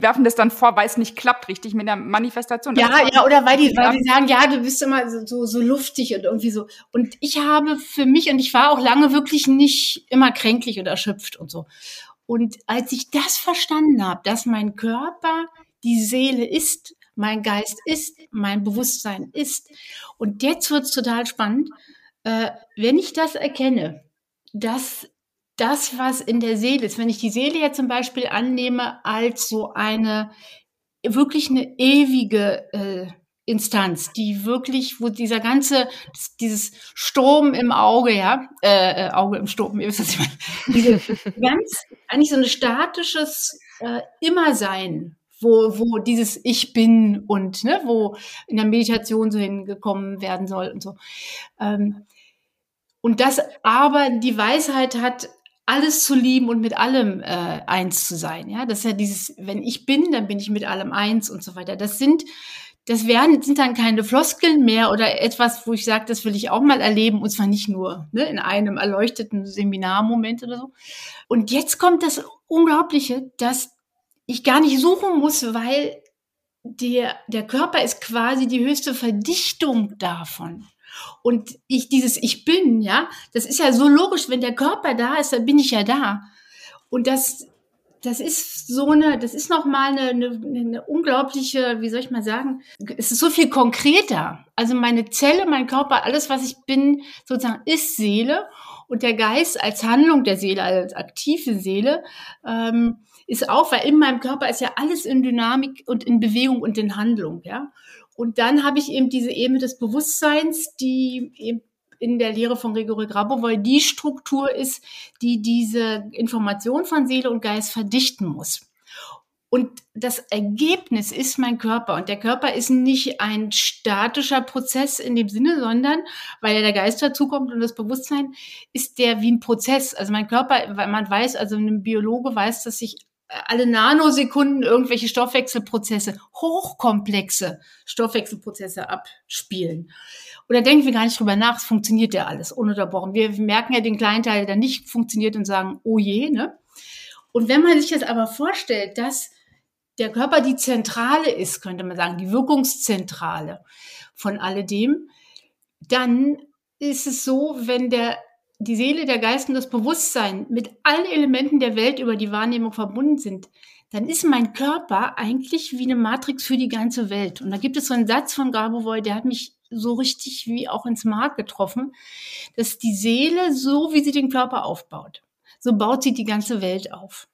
werfen das dann vor, weil es nicht klappt richtig mit der Manifestation. Das ja, ja, oder weil die, weil die sagen, ja, du bist immer so, so, so luftig und irgendwie so. Und ich habe für mich, und ich war auch lange wirklich nicht immer kränklich oder erschöpft und so. Und als ich das verstanden habe, dass mein Körper die Seele ist, mein Geist ist, mein Bewusstsein ist. Und jetzt wird's total spannend. Äh, wenn ich das erkenne, dass das, was in der Seele ist. Wenn ich die Seele jetzt zum Beispiel annehme als so eine wirklich eine ewige, äh, Instanz, die wirklich, wo dieser ganze, dieses Sturm im Auge, ja, äh, äh, Auge im Sturm, ihr wisst, was ich meine, diese ganz, eigentlich so ein statisches äh, Immersein, wo, wo dieses Ich bin und ne, wo in der Meditation so hingekommen werden soll und so. Ähm, und das aber die Weisheit hat, alles zu lieben und mit allem äh, eins zu sein. Ja, das ist ja dieses, wenn ich bin, dann bin ich mit allem eins und so weiter. Das sind, das werden, sind dann keine Floskeln mehr oder etwas, wo ich sage, das will ich auch mal erleben und zwar nicht nur ne, in einem erleuchteten Seminarmoment oder so. Und jetzt kommt das Unglaubliche, dass ich gar nicht suchen muss, weil der, der Körper ist quasi die höchste Verdichtung davon. Und ich, dieses Ich bin, ja, das ist ja so logisch, wenn der Körper da ist, dann bin ich ja da. Und das, das ist so eine, das ist nochmal eine, eine, eine unglaubliche, wie soll ich mal sagen, es ist so viel konkreter. Also meine Zelle, mein Körper, alles, was ich bin, sozusagen ist Seele. Und der Geist als Handlung der Seele, als aktive Seele, ähm, ist auch, weil in meinem Körper ist ja alles in Dynamik und in Bewegung und in Handlung, ja. Und dann habe ich eben diese Ebene des Bewusstseins, die eben in der Lehre von Gregory Grabovoi die Struktur ist, die diese Information von Seele und Geist verdichten muss. Und das Ergebnis ist mein Körper. Und der Körper ist nicht ein statischer Prozess in dem Sinne, sondern, weil ja der Geist dazukommt und das Bewusstsein, ist der wie ein Prozess. Also mein Körper, weil man weiß, also ein Biologe weiß, dass sich alle Nanosekunden irgendwelche Stoffwechselprozesse, hochkomplexe Stoffwechselprozesse abspielen. Und da denken wir gar nicht drüber nach, es funktioniert ja alles ununterbrochen. Wir merken ja den kleinen Teil, der nicht funktioniert und sagen, oh je, ne? Und wenn man sich das aber vorstellt, dass der Körper die Zentrale ist, könnte man sagen, die Wirkungszentrale von alledem, dann ist es so, wenn der die Seele, der Geist und das Bewusstsein mit allen Elementen der Welt über die Wahrnehmung verbunden sind, dann ist mein Körper eigentlich wie eine Matrix für die ganze Welt. Und da gibt es so einen Satz von Grabovoi, der hat mich so richtig wie auch ins Mark getroffen, dass die Seele, so wie sie den Körper aufbaut, so baut sie die ganze Welt auf.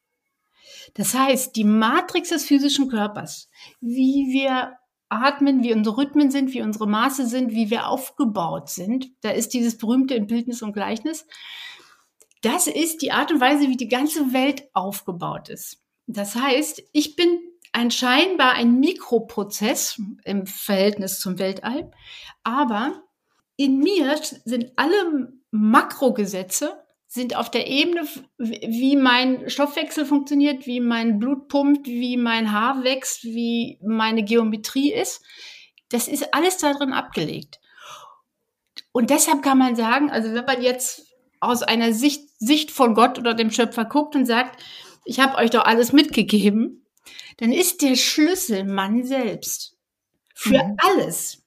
Das heißt, die Matrix des physischen Körpers, wie wir atmen, wie unsere Rhythmen sind, wie unsere Maße sind, wie wir aufgebaut sind. Da ist dieses berühmte in Bildnis und Gleichnis. Das ist die Art und Weise, wie die ganze Welt aufgebaut ist. Das heißt, ich bin ein scheinbar ein Mikroprozess im Verhältnis zum Weltall, aber in mir sind alle Makrogesetze sind auf der Ebene, wie mein Stoffwechsel funktioniert, wie mein Blut pumpt, wie mein Haar wächst, wie meine Geometrie ist. Das ist alles darin abgelegt. Und deshalb kann man sagen, also wenn man jetzt aus einer Sicht, Sicht von Gott oder dem Schöpfer guckt und sagt, ich habe euch doch alles mitgegeben, dann ist der Schlüssel Mann selbst. Für mhm. alles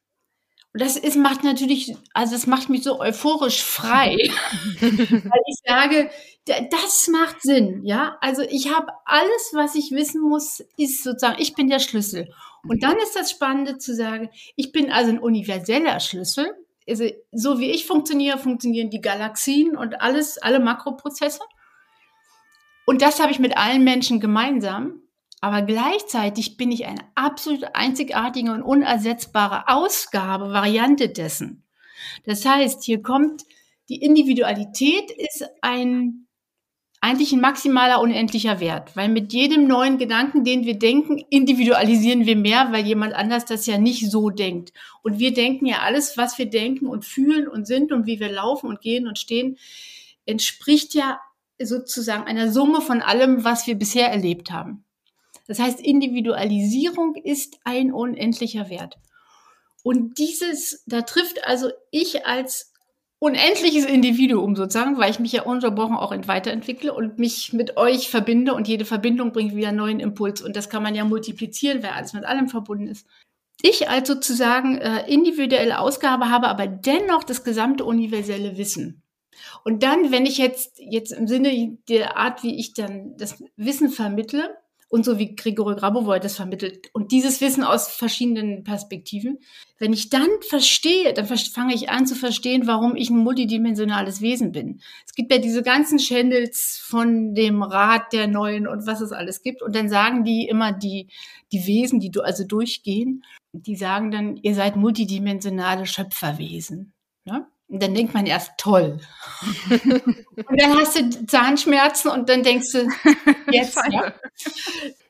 das ist, macht natürlich, also es macht mich so euphorisch frei, weil ich sage, das macht Sinn, ja. Also ich habe alles, was ich wissen muss, ist sozusagen, ich bin der Schlüssel. Und dann ist das Spannende zu sagen, ich bin also ein universeller Schlüssel. Also so wie ich funktioniere, funktionieren die Galaxien und alles, alle Makroprozesse. Und das habe ich mit allen Menschen gemeinsam. Aber gleichzeitig bin ich eine absolut einzigartige und unersetzbare Ausgabe, Variante dessen. Das heißt, hier kommt die Individualität ist ein eigentlich ein maximaler unendlicher Wert, weil mit jedem neuen Gedanken, den wir denken, individualisieren wir mehr, weil jemand anders das ja nicht so denkt. Und wir denken ja alles, was wir denken und fühlen und sind und wie wir laufen und gehen und stehen, entspricht ja sozusagen einer Summe von allem, was wir bisher erlebt haben. Das heißt, Individualisierung ist ein unendlicher Wert. Und dieses, da trifft also ich als unendliches Individuum sozusagen, weil ich mich ja unterbrochen auch weiterentwickle und mich mit euch verbinde und jede Verbindung bringt wieder einen neuen Impuls und das kann man ja multiplizieren, weil alles mit allem verbunden ist. Ich als sozusagen äh, individuelle Ausgabe habe aber dennoch das gesamte universelle Wissen. Und dann, wenn ich jetzt, jetzt im Sinne der Art, wie ich dann das Wissen vermittle, und so wie Grigori Grabovoi das vermittelt. Und dieses Wissen aus verschiedenen Perspektiven. Wenn ich dann verstehe, dann fange ich an zu verstehen, warum ich ein multidimensionales Wesen bin. Es gibt ja diese ganzen Channels von dem Rat der Neuen und was es alles gibt. Und dann sagen die immer die, die Wesen, die du also durchgehen, die sagen dann, ihr seid multidimensionale Schöpferwesen. Ja? Und dann denkt man erst, toll. und dann hast du Zahnschmerzen und dann denkst du, jetzt. ja.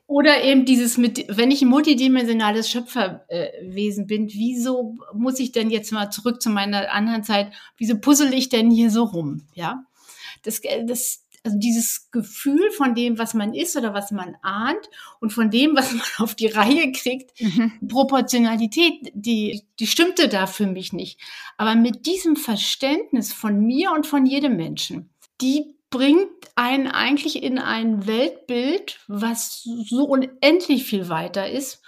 Oder eben dieses mit, wenn ich ein multidimensionales Schöpferwesen bin, wieso muss ich denn jetzt mal zurück zu meiner anderen Zeit, wieso puzzle ich denn hier so rum? Ja. Das, das, also dieses Gefühl von dem, was man ist oder was man ahnt und von dem, was man auf die Reihe kriegt, mhm. Proportionalität, die, die stimmte da für mich nicht. Aber mit diesem Verständnis von mir und von jedem Menschen, die bringt einen eigentlich in ein Weltbild, was so unendlich viel weiter ist.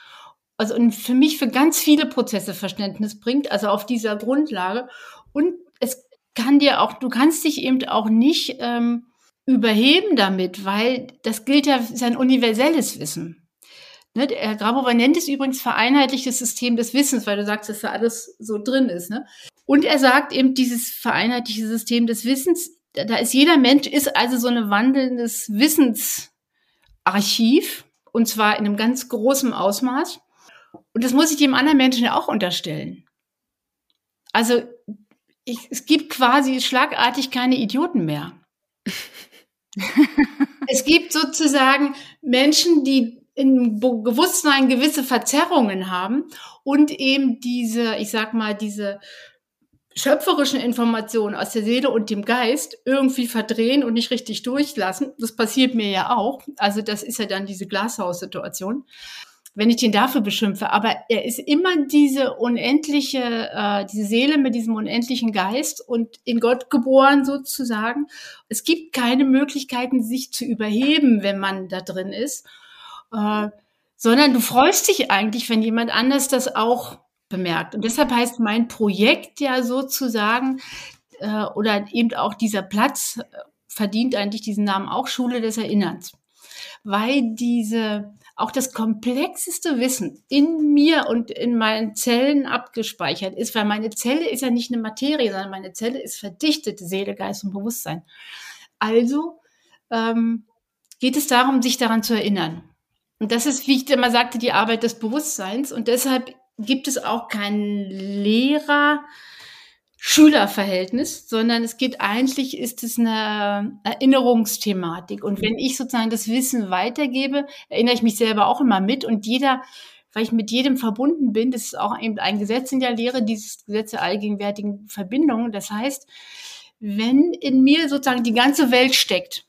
Also für mich für ganz viele Prozesse Verständnis bringt, also auf dieser Grundlage. Und es kann dir auch, du kannst dich eben auch nicht ähm, überheben damit, weil das gilt ja sein universelles Wissen. Ne, Herr Grabova nennt es übrigens vereinheitlichtes System des Wissens, weil du sagst, dass da alles so drin ist. Ne? Und er sagt eben, dieses vereinheitlichte System des Wissens, da ist jeder Mensch, ist also so ein wandelndes Wissensarchiv, und zwar in einem ganz großen Ausmaß. Und das muss ich dem anderen Menschen ja auch unterstellen. Also ich, es gibt quasi schlagartig keine Idioten mehr. es gibt sozusagen Menschen, die im Bewusstsein gewisse Verzerrungen haben und eben diese, ich sag mal, diese schöpferischen Informationen aus der Seele und dem Geist irgendwie verdrehen und nicht richtig durchlassen. Das passiert mir ja auch. Also das ist ja dann diese Glashaussituation wenn ich den dafür beschimpfe. Aber er ist immer diese unendliche, äh, diese Seele mit diesem unendlichen Geist und in Gott geboren sozusagen. Es gibt keine Möglichkeiten, sich zu überheben, wenn man da drin ist, äh, sondern du freust dich eigentlich, wenn jemand anders das auch bemerkt. Und deshalb heißt mein Projekt ja sozusagen, äh, oder eben auch dieser Platz äh, verdient eigentlich diesen Namen auch Schule des Erinnerns. Weil diese auch das komplexeste Wissen in mir und in meinen Zellen abgespeichert ist, weil meine Zelle ist ja nicht eine Materie, sondern meine Zelle ist verdichtete Seele, Geist und Bewusstsein. Also ähm, geht es darum, sich daran zu erinnern. Und das ist, wie ich immer sagte, die Arbeit des Bewusstseins. Und deshalb gibt es auch keinen Lehrer, Schülerverhältnis, sondern es geht eigentlich, ist es eine Erinnerungsthematik. Und wenn ich sozusagen das Wissen weitergebe, erinnere ich mich selber auch immer mit und jeder, weil ich mit jedem verbunden bin, das ist auch eben ein Gesetz in der Lehre, dieses Gesetz der allgegenwärtigen Verbindung. Das heißt, wenn in mir sozusagen die ganze Welt steckt,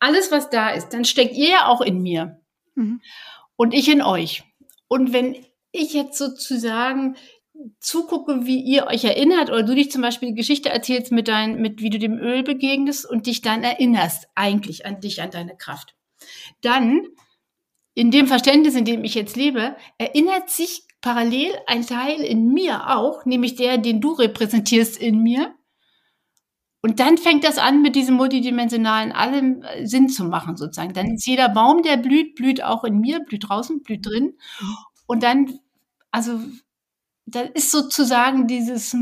alles, was da ist, dann steckt ihr ja auch in mir mhm. und ich in euch. Und wenn ich jetzt sozusagen zugucke, wie ihr euch erinnert oder du dich zum Beispiel die Geschichte erzählst mit dein, mit wie du dem Öl begegnest und dich dann erinnerst eigentlich an dich, an deine Kraft. Dann, in dem Verständnis, in dem ich jetzt lebe, erinnert sich parallel ein Teil in mir auch, nämlich der, den du repräsentierst in mir. Und dann fängt das an, mit diesem multidimensionalen allem äh, Sinn zu machen, sozusagen. Dann ist jeder Baum, der blüht, blüht auch in mir, blüht draußen, blüht drin. Und dann, also da ist sozusagen dieses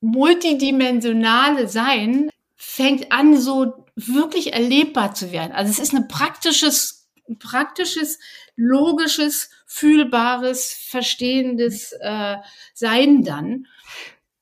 multidimensionale Sein fängt an, so wirklich erlebbar zu werden. Also es ist ein praktisches, praktisches, logisches, fühlbares, verstehendes äh, Sein dann.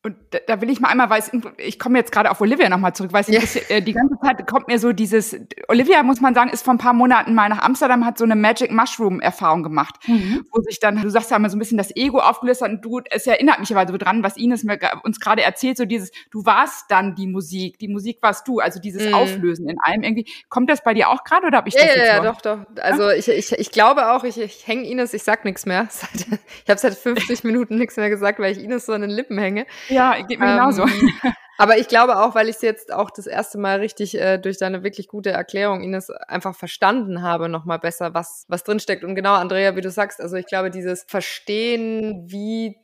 Und da, da will ich mal einmal, weil es, ich komme jetzt gerade auf Olivia nochmal zurück, weil ja. bisschen, äh, die ganze Zeit kommt mir so dieses, Olivia, muss man sagen, ist vor ein paar Monaten mal nach Amsterdam, hat so eine Magic Mushroom Erfahrung gemacht, mhm. wo sich dann, du sagst ja immer so ein bisschen das Ego aufgelöst hat und du, es erinnert mich aber so dran, was Ines mir, uns gerade erzählt, so dieses, du warst dann die Musik, die Musik warst du, also dieses mhm. Auflösen in allem irgendwie. Kommt das bei dir auch gerade oder habe ich ja, das ja, jetzt Ja, doch, doch. Also ich, ich, ich glaube auch, ich, ich hänge Ines, ich sag nichts mehr. ich habe seit 50 Minuten nichts mehr gesagt, weil ich Ines so an den Lippen hänge. Ja, geht mir ähm, genauso. Aber ich glaube auch, weil ich es jetzt auch das erste Mal richtig äh, durch deine wirklich gute Erklärung, Ines, einfach verstanden habe, nochmal besser, was, was drinsteckt. Und genau, Andrea, wie du sagst, also ich glaube, dieses Verstehen, wie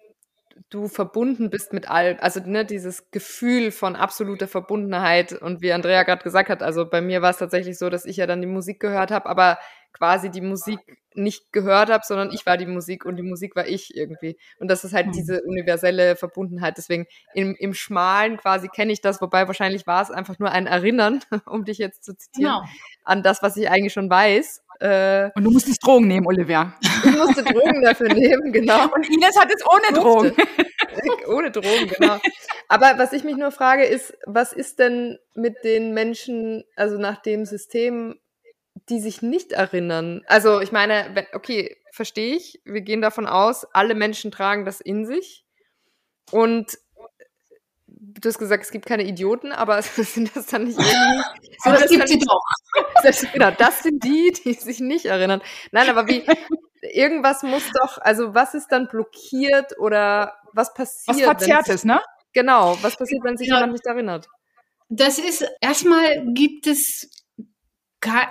du verbunden bist mit all, also ne, dieses Gefühl von absoluter Verbundenheit und wie Andrea gerade gesagt hat, also bei mir war es tatsächlich so, dass ich ja dann die Musik gehört habe, aber quasi die Musik nicht gehört habe, sondern ich war die Musik und die Musik war ich irgendwie. Und das ist halt mhm. diese universelle Verbundenheit. Deswegen im, im Schmalen quasi kenne ich das, wobei wahrscheinlich war es einfach nur ein Erinnern, um dich jetzt zu zitieren, genau. an das, was ich eigentlich schon weiß. Äh, und du musstest Drogen nehmen, Olivia. Ich musste Drogen dafür nehmen, genau. Und Ines hat es ohne Drogen. ohne Drogen, genau. Aber was ich mich nur frage, ist, was ist denn mit den Menschen, also nach dem System, die sich nicht erinnern. Also ich meine, wenn, okay, verstehe ich. Wir gehen davon aus, alle Menschen tragen das in sich. Und du hast gesagt, es gibt keine Idioten, aber sind das dann nicht irgendwie. aber das gibt sie doch. Das, genau, das sind die, die sich nicht erinnern. Nein, aber wie, irgendwas muss doch, also was ist dann blockiert oder was passiert? Was Verzerrtes, ne? Genau, was passiert, wenn sich ja, jemand nicht erinnert? Das ist, erstmal gibt es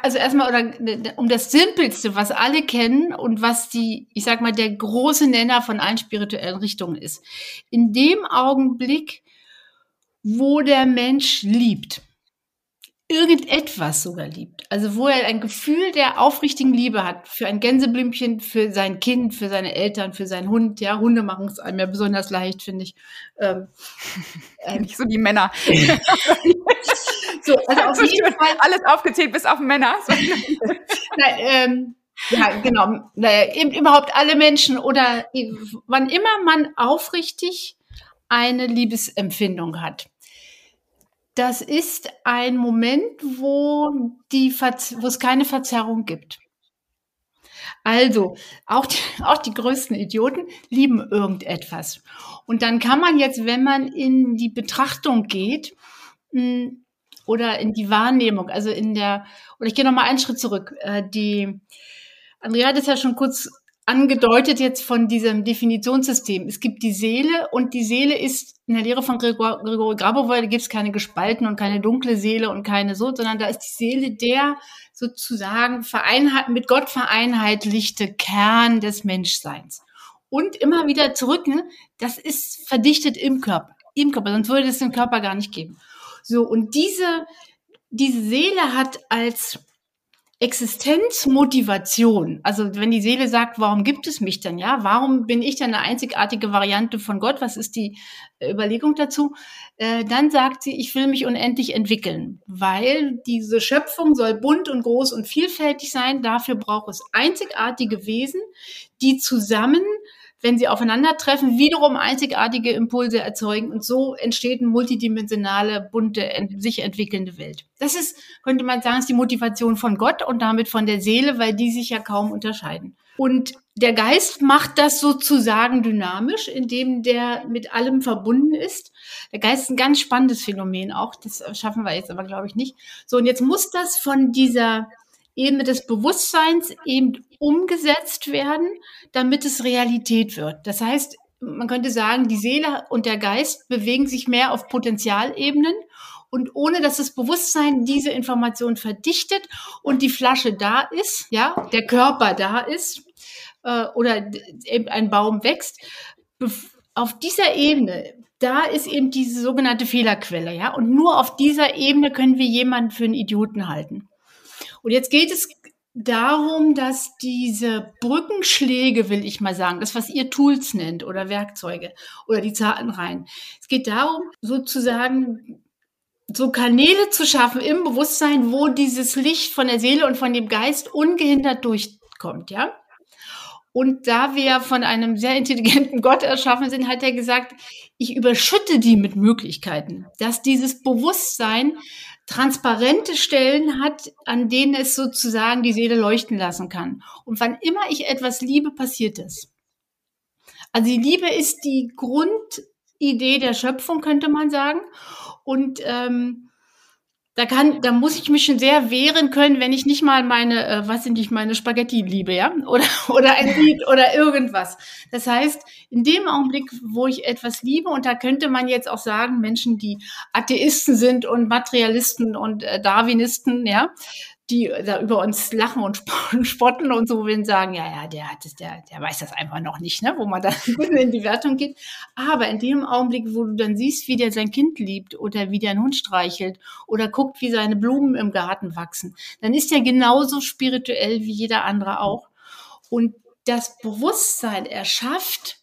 also erstmal oder um das Simpelste, was alle kennen und was die, ich sag mal, der große Nenner von allen spirituellen Richtungen ist. In dem Augenblick, wo der Mensch liebt, irgendetwas sogar liebt, also wo er ein Gefühl der aufrichtigen Liebe hat für ein Gänseblümchen, für sein Kind, für seine Eltern, für seinen Hund. Ja, Hunde machen es einem ja besonders leicht, finde ich. Ähm, Nicht so die Männer. So, also auf jeden Fall alles aufgezählt bis auf Männer. Na, ähm, ja, genau. Naja, eben überhaupt alle Menschen oder wann immer man aufrichtig eine Liebesempfindung hat. Das ist ein Moment, wo, die, wo es keine Verzerrung gibt. Also, auch die, auch die größten Idioten lieben irgendetwas. Und dann kann man jetzt, wenn man in die Betrachtung geht, hm, oder in die Wahrnehmung, also in der, oder ich gehe noch mal einen Schritt zurück. Äh, die Andrea hat es ja schon kurz angedeutet jetzt von diesem Definitionssystem. Es gibt die Seele und die Seele ist in der Lehre von Gregor, Grabowoi, da gibt es keine gespalten und keine dunkle Seele und keine so, sondern da ist die Seele der sozusagen vereinheit, mit Gott vereinheitlichte Kern des Menschseins. Und immer wieder zurück, ne, das ist verdichtet im Körper, im Körper, sonst würde es den Körper gar nicht geben. So, und diese, diese Seele hat als Existenzmotivation, also wenn die Seele sagt, warum gibt es mich denn, ja, warum bin ich denn eine einzigartige Variante von Gott, was ist die äh, Überlegung dazu, äh, dann sagt sie, ich will mich unendlich entwickeln, weil diese Schöpfung soll bunt und groß und vielfältig sein, dafür braucht es einzigartige Wesen, die zusammen wenn sie aufeinandertreffen, wiederum einzigartige Impulse erzeugen und so entsteht eine multidimensionale, bunte, sich entwickelnde Welt. Das ist, könnte man sagen, ist die Motivation von Gott und damit von der Seele, weil die sich ja kaum unterscheiden. Und der Geist macht das sozusagen dynamisch, indem der mit allem verbunden ist. Der Geist ist ein ganz spannendes Phänomen auch. Das schaffen wir jetzt aber, glaube ich, nicht. So, und jetzt muss das von dieser Ebene des Bewusstseins eben umgesetzt werden, damit es Realität wird. Das heißt, man könnte sagen, die Seele und der Geist bewegen sich mehr auf Potenzialebenen und ohne dass das Bewusstsein diese Information verdichtet und die Flasche da ist, ja, der Körper da ist äh, oder eben ein Baum wächst, auf dieser Ebene, da ist eben diese sogenannte Fehlerquelle, ja, und nur auf dieser Ebene können wir jemanden für einen Idioten halten. Und jetzt geht es darum, dass diese Brückenschläge, will ich mal sagen, das, was ihr Tools nennt oder Werkzeuge oder die Zartenreihen. Es geht darum, sozusagen so Kanäle zu schaffen im Bewusstsein, wo dieses Licht von der Seele und von dem Geist ungehindert durchkommt, ja? Und da wir von einem sehr intelligenten Gott erschaffen sind, hat er gesagt, ich überschütte die mit Möglichkeiten, dass dieses Bewusstsein transparente Stellen hat, an denen es sozusagen die Seele leuchten lassen kann. Und wann immer ich etwas liebe, passiert es. Also die Liebe ist die Grundidee der Schöpfung, könnte man sagen. Und ähm, da kann, da muss ich mich schon sehr wehren können, wenn ich nicht mal meine, äh, was sind nicht meine Spaghetti liebe, ja, oder oder ein Lied oder irgendwas. Das heißt, in dem Augenblick, wo ich etwas liebe, und da könnte man jetzt auch sagen, Menschen, die Atheisten sind und Materialisten und äh, Darwinisten, ja, die da über uns lachen und spotten und so will sagen, ja, ja, der hat es, der, der weiß das einfach noch nicht, ne? wo man dann in die Wertung geht. Aber in dem Augenblick, wo du dann siehst, wie der sein Kind liebt oder wie der einen Hund streichelt oder guckt, wie seine Blumen im Garten wachsen, dann ist er genauso spirituell wie jeder andere auch. Und das Bewusstsein erschafft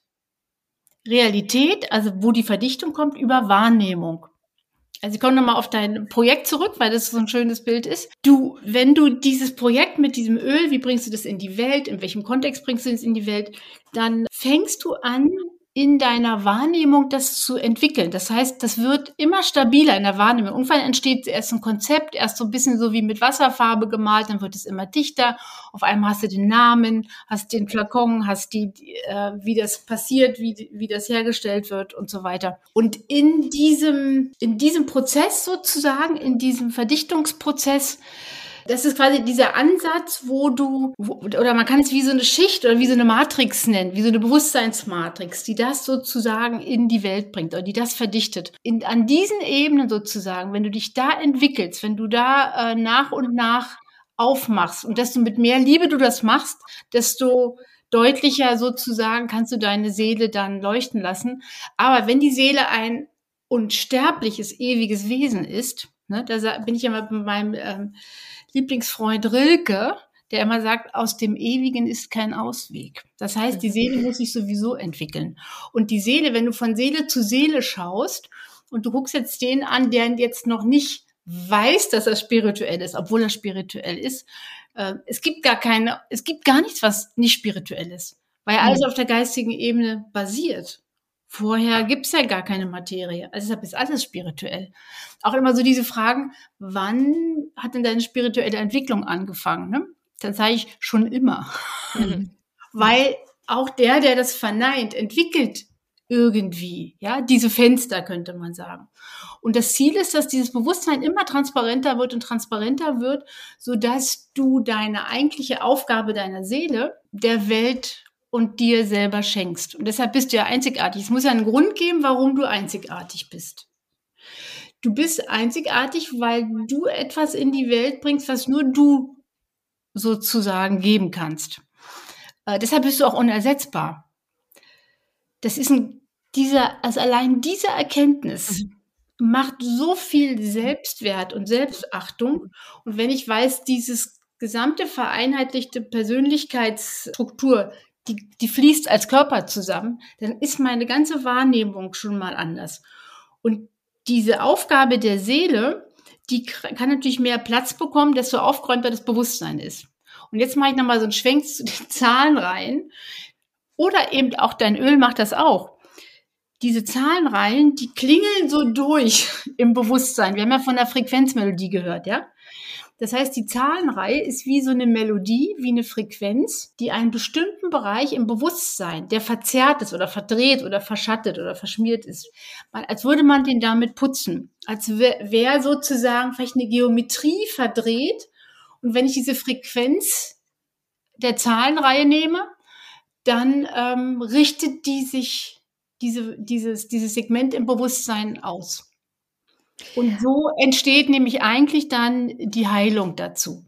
Realität, also wo die Verdichtung kommt, über Wahrnehmung. Also ich komme nochmal auf dein Projekt zurück, weil das so ein schönes Bild ist. Du, wenn du dieses Projekt mit diesem Öl, wie bringst du das in die Welt, in welchem Kontext bringst du es in die Welt, dann fängst du an, in deiner Wahrnehmung das zu entwickeln. Das heißt, das wird immer stabiler in der Wahrnehmung. Irgendwann entsteht erst ein Konzept, erst so ein bisschen so wie mit Wasserfarbe gemalt, dann wird es immer dichter. Auf einmal hast du den Namen, hast den Flakon, hast die, äh, wie das passiert, wie, wie das hergestellt wird und so weiter. Und in diesem, in diesem Prozess sozusagen, in diesem Verdichtungsprozess, das ist quasi dieser Ansatz, wo du, wo, oder man kann es wie so eine Schicht oder wie so eine Matrix nennen, wie so eine Bewusstseinsmatrix, die das sozusagen in die Welt bringt oder die das verdichtet. In, an diesen Ebenen sozusagen, wenn du dich da entwickelst, wenn du da äh, nach und nach aufmachst und desto mit mehr Liebe du das machst, desto deutlicher sozusagen kannst du deine Seele dann leuchten lassen. Aber wenn die Seele ein unsterbliches, ewiges Wesen ist, ne, da bin ich ja mal bei meinem ähm, Lieblingsfreund Rilke, der immer sagt, aus dem Ewigen ist kein Ausweg. Das heißt, die Seele muss sich sowieso entwickeln. Und die Seele, wenn du von Seele zu Seele schaust und du guckst jetzt den an, der jetzt noch nicht weiß, dass er spirituell ist, obwohl er spirituell ist, äh, es gibt gar keine, es gibt gar nichts, was nicht spirituell ist, weil alles auf der geistigen Ebene basiert. Vorher gibt's ja gar keine Materie. Also deshalb ist alles spirituell. Auch immer so diese Fragen, wann hat denn deine spirituelle Entwicklung angefangen? Ne? Dann sage ich schon immer. Mhm. Weil auch der, der das verneint, entwickelt irgendwie, ja, diese Fenster könnte man sagen. Und das Ziel ist, dass dieses Bewusstsein immer transparenter wird und transparenter wird, so dass du deine eigentliche Aufgabe deiner Seele der Welt und dir selber schenkst. Und deshalb bist du ja einzigartig. Es muss ja einen Grund geben, warum du einzigartig bist. Du bist einzigartig, weil du etwas in die Welt bringst, was nur du sozusagen geben kannst. Äh, deshalb bist du auch unersetzbar. Das ist ein, dieser, also allein diese Erkenntnis mhm. macht so viel Selbstwert und Selbstachtung. Und wenn ich weiß, dieses gesamte vereinheitlichte Persönlichkeitsstruktur, die, die fließt als Körper zusammen, dann ist meine ganze Wahrnehmung schon mal anders. Und diese Aufgabe der Seele, die kann natürlich mehr Platz bekommen, desto aufgeräumter das Bewusstsein ist. Und jetzt mache ich nochmal so einen Schwenk zu den Zahlen rein. Oder eben auch dein Öl macht das auch. Diese Zahlenreihen, die klingeln so durch im Bewusstsein. Wir haben ja von der Frequenzmelodie gehört, ja? Das heißt, die Zahlenreihe ist wie so eine Melodie, wie eine Frequenz, die einen bestimmten Bereich im Bewusstsein, der verzerrt ist oder verdreht oder verschattet oder verschmiert ist, als würde man den damit putzen, als wäre wär sozusagen vielleicht eine Geometrie verdreht. Und wenn ich diese Frequenz der Zahlenreihe nehme, dann ähm, richtet die sich diese, dieses, dieses Segment im Bewusstsein aus. Und so entsteht nämlich eigentlich dann die Heilung dazu.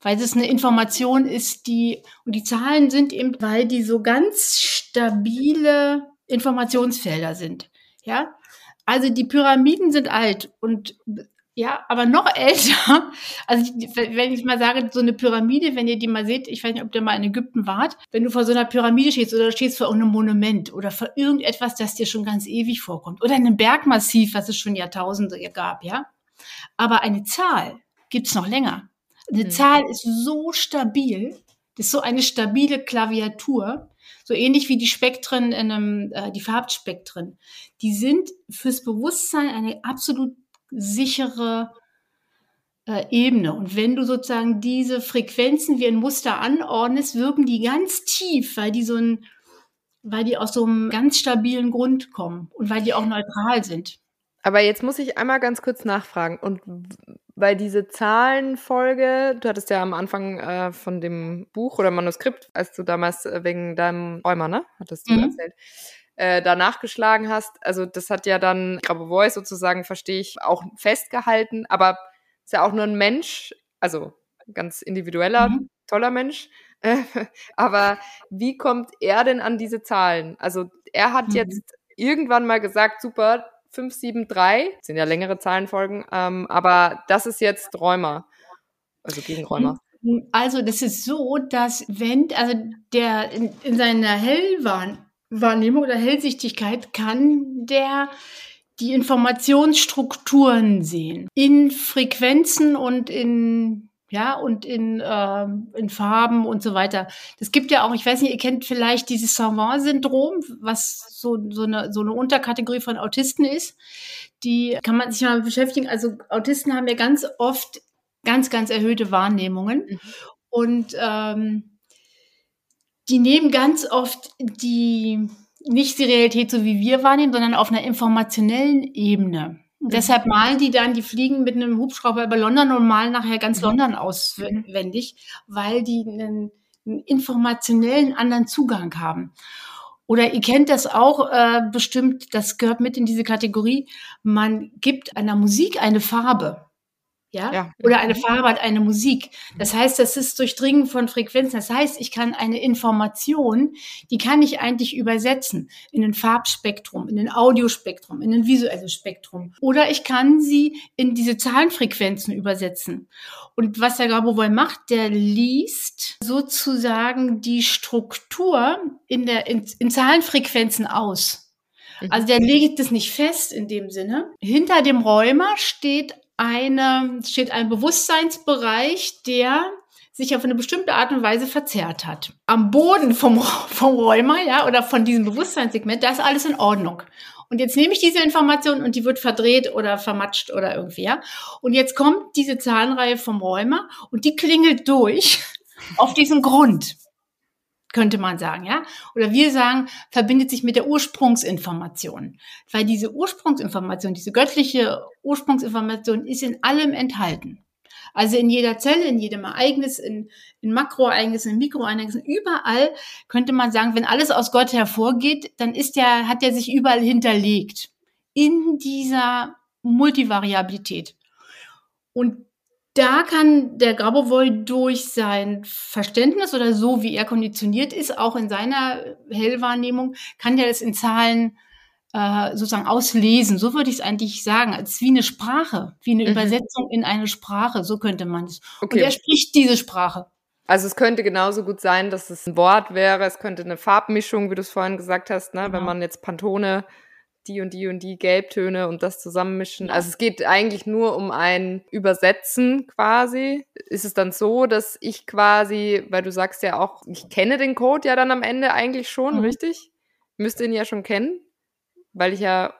Weil es eine Information ist, die, und die Zahlen sind eben, weil die so ganz stabile Informationsfelder sind. Ja. Also die Pyramiden sind alt und ja, aber noch älter. Also wenn ich mal sage, so eine Pyramide, wenn ihr die mal seht, ich weiß nicht, ob ihr mal in Ägypten wart, wenn du vor so einer Pyramide stehst oder stehst vor einem Monument oder vor irgendetwas, das dir schon ganz ewig vorkommt oder in einem Bergmassiv, was es schon Jahrtausende gab, ja. Aber eine Zahl gibt's noch länger. Eine mhm. Zahl ist so stabil, das ist so eine stabile Klaviatur, so ähnlich wie die Spektren in einem, äh, die Farbspektren. Die sind fürs Bewusstsein eine absolut sichere äh, Ebene. Und wenn du sozusagen diese Frequenzen wie ein Muster anordnest, wirken die ganz tief, weil die so ein, weil die aus so einem ganz stabilen Grund kommen und weil die auch neutral sind. Aber jetzt muss ich einmal ganz kurz nachfragen. Und weil diese Zahlenfolge, du hattest ja am Anfang äh, von dem Buch oder Manuskript, als du damals äh, wegen deinem Räumer, ne? Hattest du mhm. erzählt äh, da nachgeschlagen hast. Also das hat ja dann Grabo Voice sozusagen, verstehe ich, auch festgehalten, aber ist ja auch nur ein Mensch, also ganz individueller, mhm. toller Mensch. aber wie kommt er denn an diese Zahlen? Also er hat mhm. jetzt irgendwann mal gesagt, super, 573, sind ja längere Zahlenfolgen, ähm, aber das ist jetzt Rheuma, also gegen Rheuma. Also das ist so, dass wenn, also der in, in seiner Hellwahrnehmung oder Hellsichtigkeit kann der die Informationsstrukturen sehen in Frequenzen und in ja, und in, äh, in Farben und so weiter. Das gibt ja auch, ich weiß nicht, ihr kennt vielleicht dieses Savant-Syndrom, was so, so, eine, so eine Unterkategorie von Autisten ist. Die kann man sich mal beschäftigen. Also Autisten haben ja ganz oft ganz, ganz erhöhte Wahrnehmungen. Mhm. Und ähm, die nehmen ganz oft die, nicht die Realität so wie wir wahrnehmen, sondern auf einer informationellen Ebene. Mhm. Deshalb malen die dann, die fliegen mit einem Hubschrauber über London und malen nachher ganz mhm. London auswendig, weil die einen, einen, informationellen anderen Zugang haben. Oder ihr kennt das auch äh, bestimmt, das gehört mit in diese Kategorie, man gibt einer Musik eine Farbe. Ja? ja? Oder eine mhm. Farbe hat eine Musik. Das heißt, das ist Durchdringen von Frequenzen. Das heißt, ich kann eine Information, die kann ich eigentlich übersetzen in ein Farbspektrum, in ein Audiospektrum, in ein visuelles Spektrum. Oder ich kann sie in diese Zahlenfrequenzen übersetzen. Und was der Grabovoi macht, der liest sozusagen die Struktur in der, in, in Zahlenfrequenzen aus. Mhm. Also der legt es nicht fest in dem Sinne. Hinter dem Rheuma steht eine, steht ein Bewusstseinsbereich, der sich auf eine bestimmte Art und Weise verzerrt hat. Am Boden vom, vom Rheuma, ja, oder von diesem Bewusstseinssegment, da ist alles in Ordnung. Und jetzt nehme ich diese Information und die wird verdreht oder vermatscht oder irgendwie, ja. Und jetzt kommt diese Zahlenreihe vom Rheuma und die klingelt durch auf diesen Grund könnte man sagen, ja? Oder wir sagen, verbindet sich mit der Ursprungsinformation. Weil diese Ursprungsinformation, diese göttliche Ursprungsinformation ist in allem enthalten. Also in jeder Zelle, in jedem Ereignis, in, in Makroereignissen, in Mikroereignissen, überall könnte man sagen, wenn alles aus Gott hervorgeht, dann ist der, hat er sich überall hinterlegt. In dieser Multivariabilität. Und da kann der Grabovoi durch sein Verständnis oder so, wie er konditioniert ist, auch in seiner Hellwahrnehmung, kann er es in Zahlen äh, sozusagen auslesen. So würde ich es eigentlich sagen, als wie eine Sprache, wie eine mhm. Übersetzung in eine Sprache. So könnte man es. Okay. Und er spricht diese Sprache. Also es könnte genauso gut sein, dass es ein Wort wäre, es könnte eine Farbmischung, wie du es vorhin gesagt hast, ne? Genau. wenn man jetzt Pantone die und die und die Gelbtöne und das zusammenmischen. Also es geht eigentlich nur um ein Übersetzen quasi. Ist es dann so, dass ich quasi, weil du sagst ja auch, ich kenne den Code ja dann am Ende eigentlich schon, mhm. richtig? Müsste ihn ja schon kennen, weil ich ja,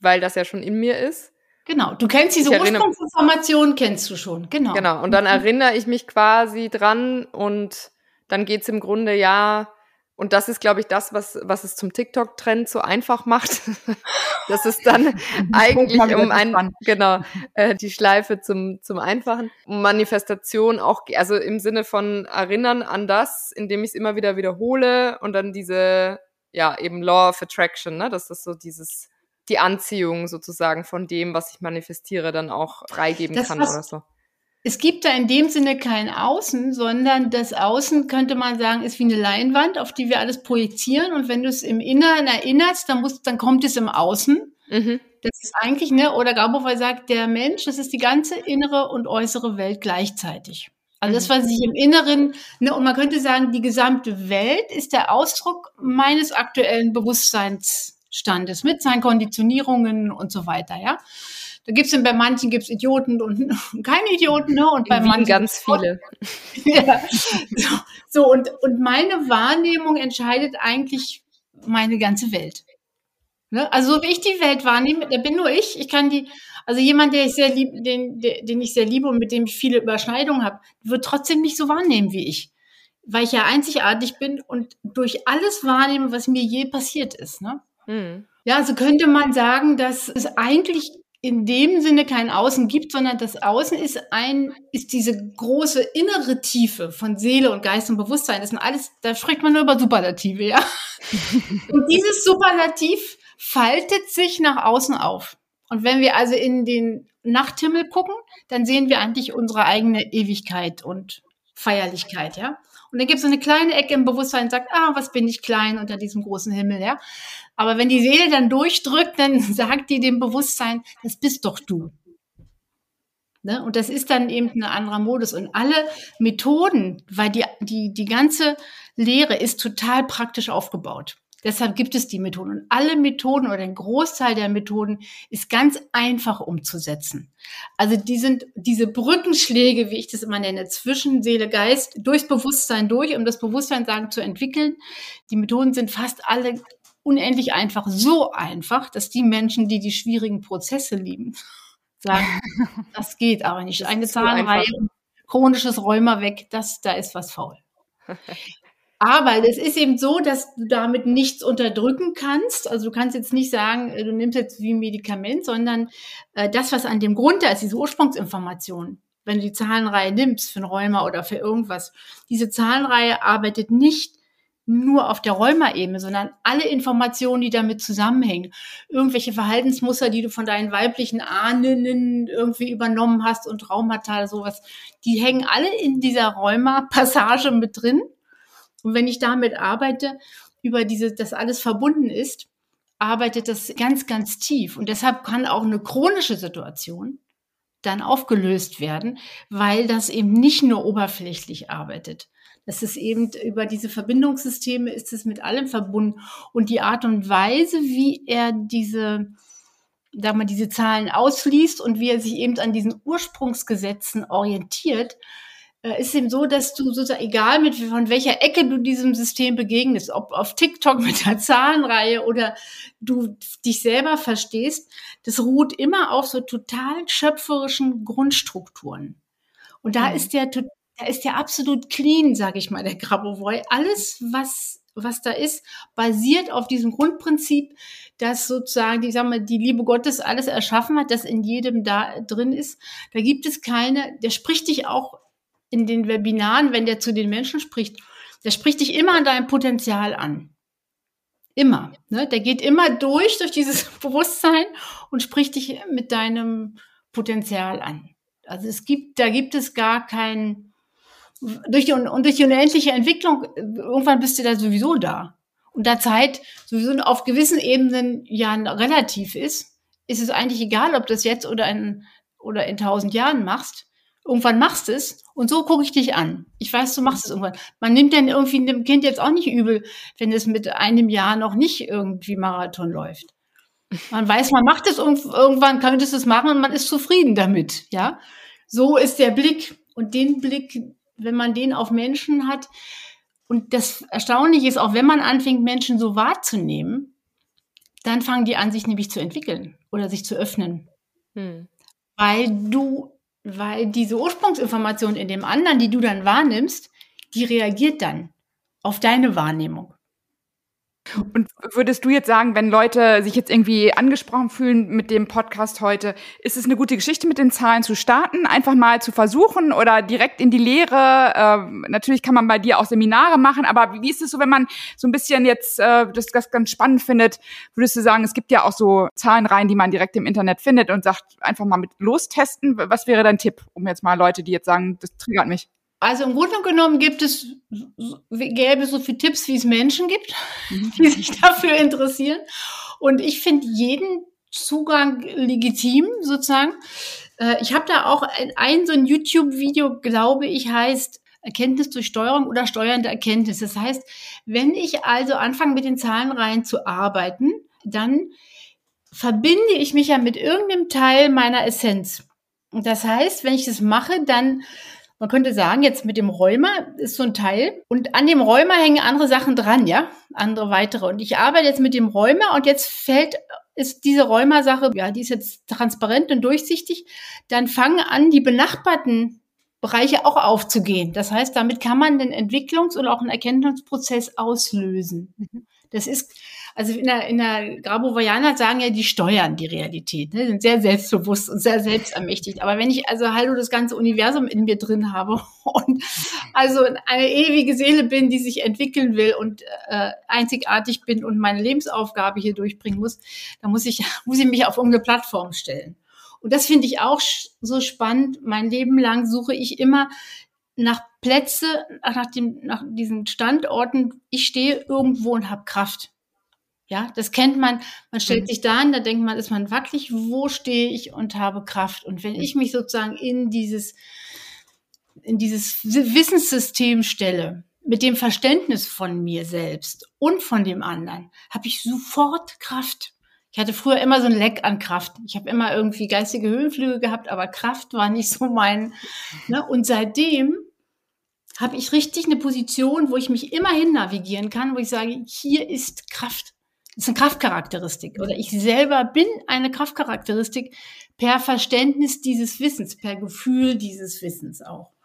weil das ja schon in mir ist. Genau, du kennst diese Ursprungsinformation, kennst du schon, genau. Genau, und dann mhm. erinnere ich mich quasi dran und dann geht's im Grunde ja und das ist, glaube ich, das, was, was es zum TikTok-Trend so einfach macht. das ist dann eigentlich um ein, genau, äh, die Schleife zum, zum Einfachen. Manifestation auch, also im Sinne von erinnern an das, indem ich es immer wieder wiederhole und dann diese, ja, eben Law of Attraction, ne, dass das so dieses, die Anziehung sozusagen von dem, was ich manifestiere, dann auch freigeben das kann oder so es gibt da in dem Sinne kein Außen, sondern das Außen könnte man sagen, ist wie eine Leinwand, auf die wir alles projizieren. Und wenn du es im Inneren erinnerst, dann, musst, dann kommt es im Außen. Mhm. Das ist eigentlich, ne, oder Gabowai sagt, der Mensch, das ist die ganze innere und äußere Welt gleichzeitig. Also das, mhm. was sich im Inneren, ne, und man könnte sagen, die gesamte Welt ist der Ausdruck meines aktuellen Bewusstseinsstandes mit seinen Konditionierungen und so weiter, ja. Da gibt's denn bei manchen gibt's Idioten und keine Idioten, ne? Und bei manchen ganz viele. ja. So, so, und, und meine Wahrnehmung entscheidet eigentlich meine ganze Welt. Ne? Also so wie ich die Welt wahrnehme, da bin nur ich. Ich kann die, also jemand, der ich sehr lieb, den, den ich sehr liebe und mit dem ich viele Überschneidungen habe, wird trotzdem nicht so wahrnehmen wie ich. Weil ich ja einzigartig bin und durch alles wahrnehme, was mir je passiert ist. Ne? Mhm. Ja, so könnte man sagen, dass es eigentlich in dem Sinne kein Außen gibt, sondern das Außen ist ein, ist diese große innere Tiefe von Seele und Geist und Bewusstsein. Das sind alles, da spricht man nur über Superlative, ja. und dieses Superlativ faltet sich nach außen auf. Und wenn wir also in den Nachthimmel gucken, dann sehen wir eigentlich unsere eigene Ewigkeit und Feierlichkeit, ja. Und dann gibt es so eine kleine Ecke im Bewusstsein, sagt, ah, was bin ich klein unter diesem großen Himmel, ja. Aber wenn die Seele dann durchdrückt, dann sagt die dem Bewusstsein, das bist doch du. Ne? Und das ist dann eben ein anderer Modus. Und alle Methoden, weil die, die, die ganze Lehre ist total praktisch aufgebaut. Deshalb gibt es die Methoden. Und alle Methoden oder ein Großteil der Methoden ist ganz einfach umzusetzen. Also die sind diese Brückenschläge, wie ich das immer nenne, zwischen Seele, Geist, durchs Bewusstsein durch, um das Bewusstsein sagen zu entwickeln. Die Methoden sind fast alle unendlich einfach, so einfach, dass die Menschen, die die schwierigen Prozesse lieben, sagen, das geht aber nicht. Eine Zahnreihe, chronisches Rheuma weg, das, da ist was faul. Aber es ist eben so, dass du damit nichts unterdrücken kannst. Also du kannst jetzt nicht sagen, äh, du nimmst jetzt wie ein Medikament, sondern äh, das, was an dem Grund da ist, diese Ursprungsinformation, wenn du die Zahlenreihe nimmst für ein Rheuma oder für irgendwas, diese Zahlenreihe arbeitet nicht nur auf der Rheuma-Ebene, sondern alle Informationen, die damit zusammenhängen. Irgendwelche Verhaltensmuster, die du von deinen weiblichen Ahnen irgendwie übernommen hast und Traumata, sowas, die hängen alle in dieser Rheuma-Passage mit drin. Und wenn ich damit arbeite, über diese, das alles verbunden ist, arbeitet das ganz, ganz tief. Und deshalb kann auch eine chronische Situation dann aufgelöst werden, weil das eben nicht nur oberflächlich arbeitet. Das ist eben über diese Verbindungssysteme ist es mit allem verbunden und die Art und Weise, wie er diese, da man diese Zahlen ausliest und wie er sich eben an diesen Ursprungsgesetzen orientiert, äh, ist eben so, dass du sozusagen, egal mit von welcher Ecke du diesem System begegnest, ob auf TikTok mit der Zahlenreihe oder du dich selber verstehst, das ruht immer auf so total schöpferischen Grundstrukturen. Und da mhm. ist der da ist der absolut clean, sage ich mal, der Grabovoi. Alles, was was da ist, basiert auf diesem Grundprinzip, dass sozusagen, ich sag mal, die Liebe Gottes alles erschaffen hat, das in jedem da drin ist. Da gibt es keine, der spricht dich auch in den Webinaren, wenn der zu den Menschen spricht, der spricht dich immer an deinem Potenzial an. Immer. Ne? Der geht immer durch, durch dieses Bewusstsein und spricht dich mit deinem Potenzial an. Also es gibt, da gibt es gar kein, durch die, und durch die unendliche Entwicklung, irgendwann bist du da sowieso da. Und da Zeit sowieso auf gewissen Ebenen ja relativ ist, ist es eigentlich egal, ob du das jetzt oder in, oder in tausend Jahren machst. Irgendwann machst du es und so gucke ich dich an. Ich weiß, du machst es irgendwann. Man nimmt dann irgendwie dem Kind jetzt auch nicht übel, wenn es mit einem Jahr noch nicht irgendwie Marathon läuft. Man weiß, man macht es irgendwann, könnte es machen und man ist zufrieden damit, ja. So ist der Blick und den Blick, wenn man den auf Menschen hat. Und das Erstaunliche ist, auch wenn man anfängt, Menschen so wahrzunehmen, dann fangen die an, sich nämlich zu entwickeln oder sich zu öffnen. Hm. Weil du, weil diese Ursprungsinformation in dem anderen, die du dann wahrnimmst, die reagiert dann auf deine Wahrnehmung. Und würdest du jetzt sagen, wenn Leute sich jetzt irgendwie angesprochen fühlen mit dem Podcast heute, ist es eine gute Geschichte, mit den Zahlen zu starten, einfach mal zu versuchen oder direkt in die Lehre? Ähm, natürlich kann man bei dir auch Seminare machen, aber wie ist es so, wenn man so ein bisschen jetzt äh, das, das ganz spannend findet? Würdest du sagen, es gibt ja auch so Zahlenreihen, die man direkt im Internet findet und sagt, einfach mal mit lostesten? Was wäre dein Tipp, um jetzt mal Leute, die jetzt sagen, das triggert mich? Also im Grunde genommen gibt es, gäbe es so viele Tipps, wie es Menschen gibt, mhm. die sich dafür interessieren. Und ich finde jeden Zugang legitim, sozusagen. Äh, ich habe da auch ein, ein so ein YouTube-Video, glaube ich, heißt Erkenntnis durch Steuerung oder steuernde Erkenntnis. Das heißt, wenn ich also anfange, mit den Zahlenreihen zu arbeiten, dann verbinde ich mich ja mit irgendeinem Teil meiner Essenz. Und das heißt, wenn ich das mache, dann man könnte sagen, jetzt mit dem Rheuma ist so ein Teil und an dem Rheuma hängen andere Sachen dran, ja, andere weitere. Und ich arbeite jetzt mit dem Rheuma und jetzt fällt ist diese Rheuma-Sache, ja, die ist jetzt transparent und durchsichtig. Dann fangen an, die benachbarten Bereiche auch aufzugehen. Das heißt, damit kann man den Entwicklungs- und auch einen Erkenntnisprozess auslösen. Mhm. Das ist Also in der, in der Grabovarianer sagen ja, die steuern die Realität, ne? sind sehr selbstbewusst und sehr selbstermächtigt. Aber wenn ich also hallo das ganze Universum in mir drin habe und also eine ewige Seele bin, die sich entwickeln will und äh, einzigartig bin und meine Lebensaufgabe hier durchbringen muss, dann muss ich, muss ich mich auf irgendeine Plattform stellen. Und das finde ich auch so spannend. Mein Leben lang suche ich immer nach Plätze, nach, dem, nach diesen Standorten. Ich stehe irgendwo und habe Kraft. Ja, das kennt man. Man stellt mhm. sich da an, da denkt man, ist man wackelig. Wo stehe ich und habe Kraft? Und wenn ich mich sozusagen in dieses, in dieses Wissenssystem stelle, mit dem Verständnis von mir selbst und von dem anderen, habe ich sofort Kraft. Ich hatte früher immer so ein Leck an Kraft. Ich habe immer irgendwie geistige Höhenflüge gehabt, aber Kraft war nicht so mein. Ne? Und seitdem habe ich richtig eine Position, wo ich mich immer hin navigieren kann, wo ich sage, hier ist Kraft. Das ist eine Kraftcharakteristik. Oder ich selber bin eine Kraftcharakteristik per Verständnis dieses Wissens, per Gefühl dieses Wissens auch.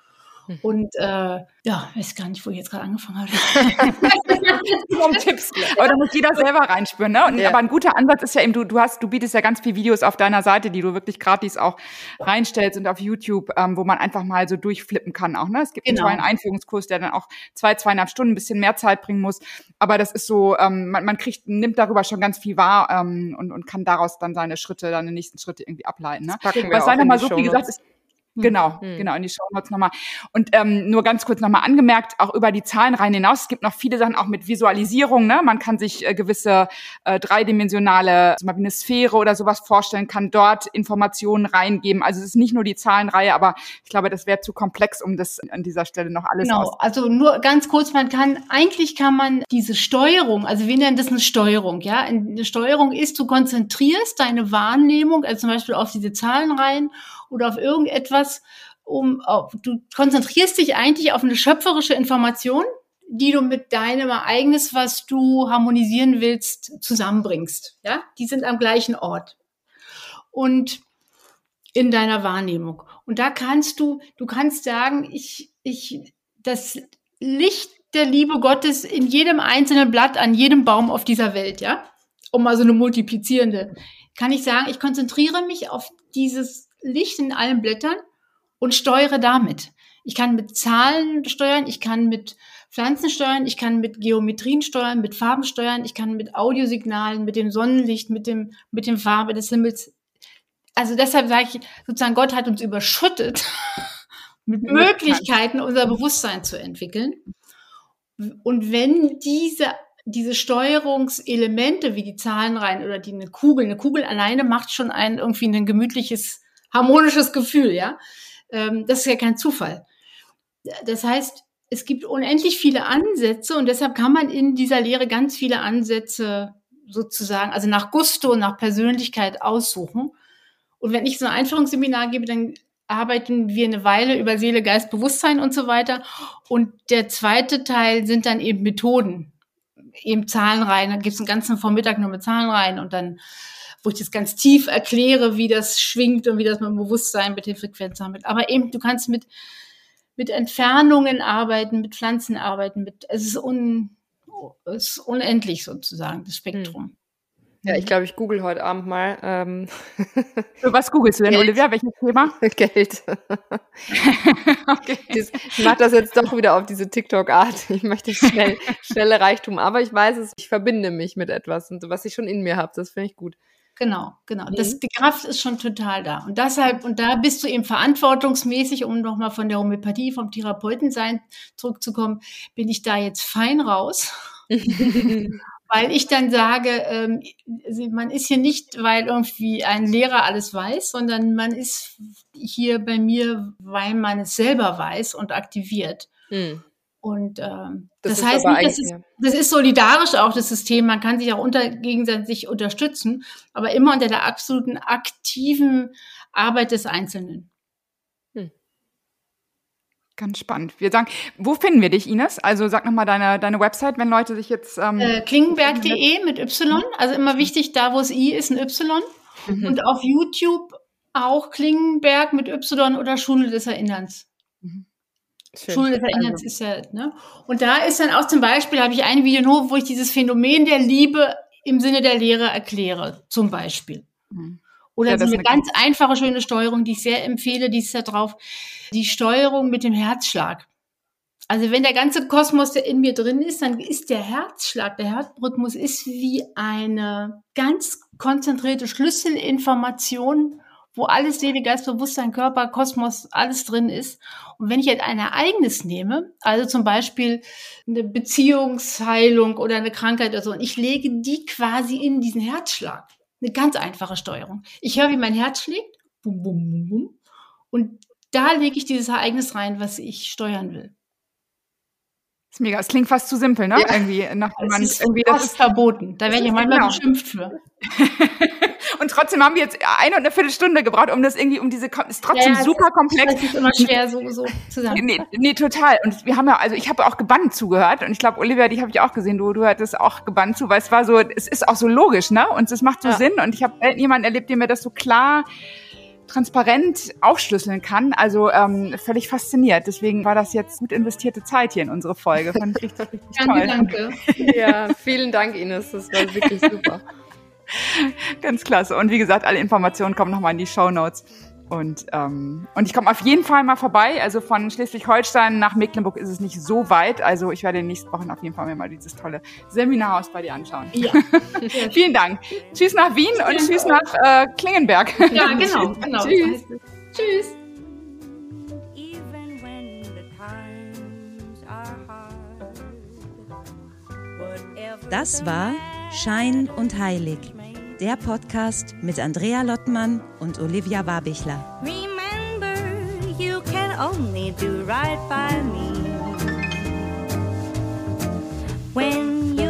Hm. Und äh, ja, weiß gar nicht, wo ich jetzt gerade angefangen habe. um Tipps. Aber da muss jeder selber reinspüren. Ne? Und, ja. Aber ein guter Ansatz ist ja eben, du, du hast, du bietest ja ganz viele Videos auf deiner Seite, die du wirklich gratis auch reinstellst und auf YouTube, ähm, wo man einfach mal so durchflippen kann auch. Ne? Es gibt genau. einen tollen Einführungskurs, der dann auch zwei, zweieinhalb Stunden ein bisschen mehr Zeit bringen muss. Aber das ist so, ähm, man, man kriegt, nimmt darüber schon ganz viel wahr ähm, und, und kann daraus dann seine Schritte, seine nächsten Schritte irgendwie ableiten. Ne? Was sei mal so, wie gesagt, ist. Genau, hm. genau, in die Show Notes nochmal. Und ähm, nur ganz kurz nochmal angemerkt, auch über die Zahlen rein hinaus, es gibt noch viele Sachen auch mit Visualisierung, ne? Man kann sich äh, gewisse äh, dreidimensionale, zum Beispiel eine Sphäre oder sowas vorstellen, kann dort Informationen reingeben. Also es ist nicht nur die Zahlenreihe, aber ich glaube, das wäre zu komplex, um das an dieser Stelle noch alles Genau, also nur ganz kurz, man kann, eigentlich kann man diese Steuerung, also wir nennen das eine Steuerung, ja? Eine Steuerung ist, du konzentrierst deine Wahrnehmung, also zum Beispiel auf diese Zahlenreihen oder auf irgendetwas, um, auf, du konzentrierst dich eigentlich auf eine schöpferische Information, die du mit deinem Ereignis, was du harmonisieren willst, zusammenbringst. Ja, die sind am gleichen Ort. Und in deiner Wahrnehmung. Und da kannst du, du kannst sagen, ich, ich, das Licht der Liebe Gottes in jedem einzelnen Blatt, an jedem Baum auf dieser Welt, ja, um mal so eine multiplizierende, kann ich sagen, ich konzentriere mich auf dieses Licht in allen Blättern und steuere damit. Ich kann mit Zahlen steuern, ich kann mit Pflanzen steuern, ich kann mit Geometrien steuern, mit Farben steuern, ich kann mit Audiosignalen, mit dem Sonnenlicht, mit dem, mit dem Farbe des Himmels. Also deshalb sage ich sozusagen, Gott hat uns überschüttet mit Möglichkeiten, unser Bewusstsein zu entwickeln. Und wenn diese diese Steuerungselemente wie die Zahlenreihen oder die eine Kugel, eine Kugel alleine macht schon ein irgendwie ein gemütliches harmonisches Gefühl, ja. Ähm, das ist ja kein Zufall. Das heißt, es gibt unendlich viele Ansätze und deshalb kann man in dieser Lehre ganz viele Ansätze sozusagen, also nach Gusto, nach Persönlichkeit aussuchen. Und wenn ich so ein Einführungsseminar gebe, dann arbeiten wir eine Weile über Seele, Geist, Bewusstsein und so weiter. Und der zweite Teil sind dann eben Methoden, eben Zahlenreihen. Da gibt es einen ganzen Vormittag nur mit Zahlenreihen und dann wo ich das ganz tief erkläre, wie das schwingt und wie das mit dem Bewusstsein, mit den Frequenzen arbeitet. Aber eben, du kannst mit, mit Entfernungen arbeiten, mit Pflanzen arbeiten, mit, es ist, un, es ist unendlich sozusagen, das Spektrum. Hm. Ja, ich glaube, ich google heute Abend mal. Ähm. Was googelst du denn, Geld. Olivia? Welches Thema? Geld. okay. ich mache das jetzt doch wieder auf diese TikTok-Art. Ich möchte schnell, schnelle Reichtum. Aber ich weiß es, ich verbinde mich mit etwas, und was ich schon in mir habe. Das finde ich gut. Genau, genau. Mhm. Das, die Kraft ist schon total da. Und deshalb, und da bist du eben verantwortungsmäßig, um nochmal von der Homöopathie, vom Therapeutensein zurückzukommen, bin ich da jetzt fein raus. weil ich dann sage, ähm, man ist hier nicht, weil irgendwie ein Lehrer alles weiß, sondern man ist hier bei mir, weil man es selber weiß und aktiviert. Hm. Und ähm, das, das heißt nicht, das ist, das ist solidarisch auch das System. Man kann sich auch unter, gegenseitig unterstützen, aber immer unter der absoluten aktiven Arbeit des Einzelnen. Hm. Ganz spannend. Wir sagen, wo finden wir dich, Ines? Also sag nochmal deine, deine Website, wenn Leute sich jetzt. Ähm, äh, Klingenberg.de mit Y. Also immer wichtig, da wo es I ist, ein Y. Mhm. Und auf YouTube auch Klingenberg mit Y oder Schule des Erinnerns. Schule des Erinnerns ist ja, ne? Und da ist dann auch zum Beispiel, habe ich ein Video nur, wo ich dieses Phänomen der Liebe im Sinne der Lehre erkläre, zum Beispiel. Mhm. Oder ja, so eine, eine ganz einfache, schöne Steuerung, die ich sehr empfehle, die ist da drauf, die Steuerung mit dem Herzschlag. Also wenn der ganze Kosmos der in mir drin ist, dann ist der Herzschlag, der Herzrhythmus ist wie eine ganz konzentrierte Schlüsselinformation, wo alles Seele, Geist, Bewusstsein, Körper, Kosmos, alles drin ist. Und wenn ich jetzt ein Ereignis nehme, also zum Beispiel eine Beziehungsheilung oder eine Krankheit oder so, und ich lege die quasi in diesen Herzschlag, eine ganz einfache Steuerung. Ich höre, wie mein Herz schlägt, bum, bum, bum, bum, und da lege ich dieses Ereignis rein, was ich steuern will. Das ist mega. Es klingt fast zu simpel, ne? Ja. Irgendwie nach man, ist irgendwie das ist verboten. Da werde ich manchmal genau. beschimpft für. und trotzdem haben wir jetzt eine und eine Viertelstunde gebraucht, um das irgendwie, um diese, ist trotzdem ja, super komplex. Das ist immer schwer, so, so zusammen. Nee, nee, total. Und wir haben ja, also ich habe auch gebannt zugehört und ich glaube, Olivia, die habe ich auch gesehen, du, du hattest auch gebannt zu, weil es war so, es ist auch so logisch, ne? Und es macht so ja. Sinn und ich habe jemanden erlebt, der mir das so klar transparent aufschlüsseln kann. Also ähm, völlig fasziniert. Deswegen war das jetzt gut investierte Zeit hier in unsere Folge. Fand ich richtig, richtig toll. Danke. Ja, vielen Dank, Ines. Das war wirklich super. Ganz klasse. Und wie gesagt, alle Informationen kommen nochmal in die Show Notes. Und, ähm, und ich komme auf jeden Fall mal vorbei. Also von Schleswig-Holstein nach Mecklenburg ist es nicht so weit. Also ich werde in den nächsten Wochen auf jeden Fall mir mal dieses tolle Seminarhaus bei dir anschauen. Ja. Vielen Dank. Tschüss nach Wien und tschüss nach äh, Klingenberg. Ja, genau. genau. Tschüss. Tschüss. Das war Schein und Heilig der Podcast mit Andrea Lottmann und Olivia Wabichler. Remember, you can only do right by me. When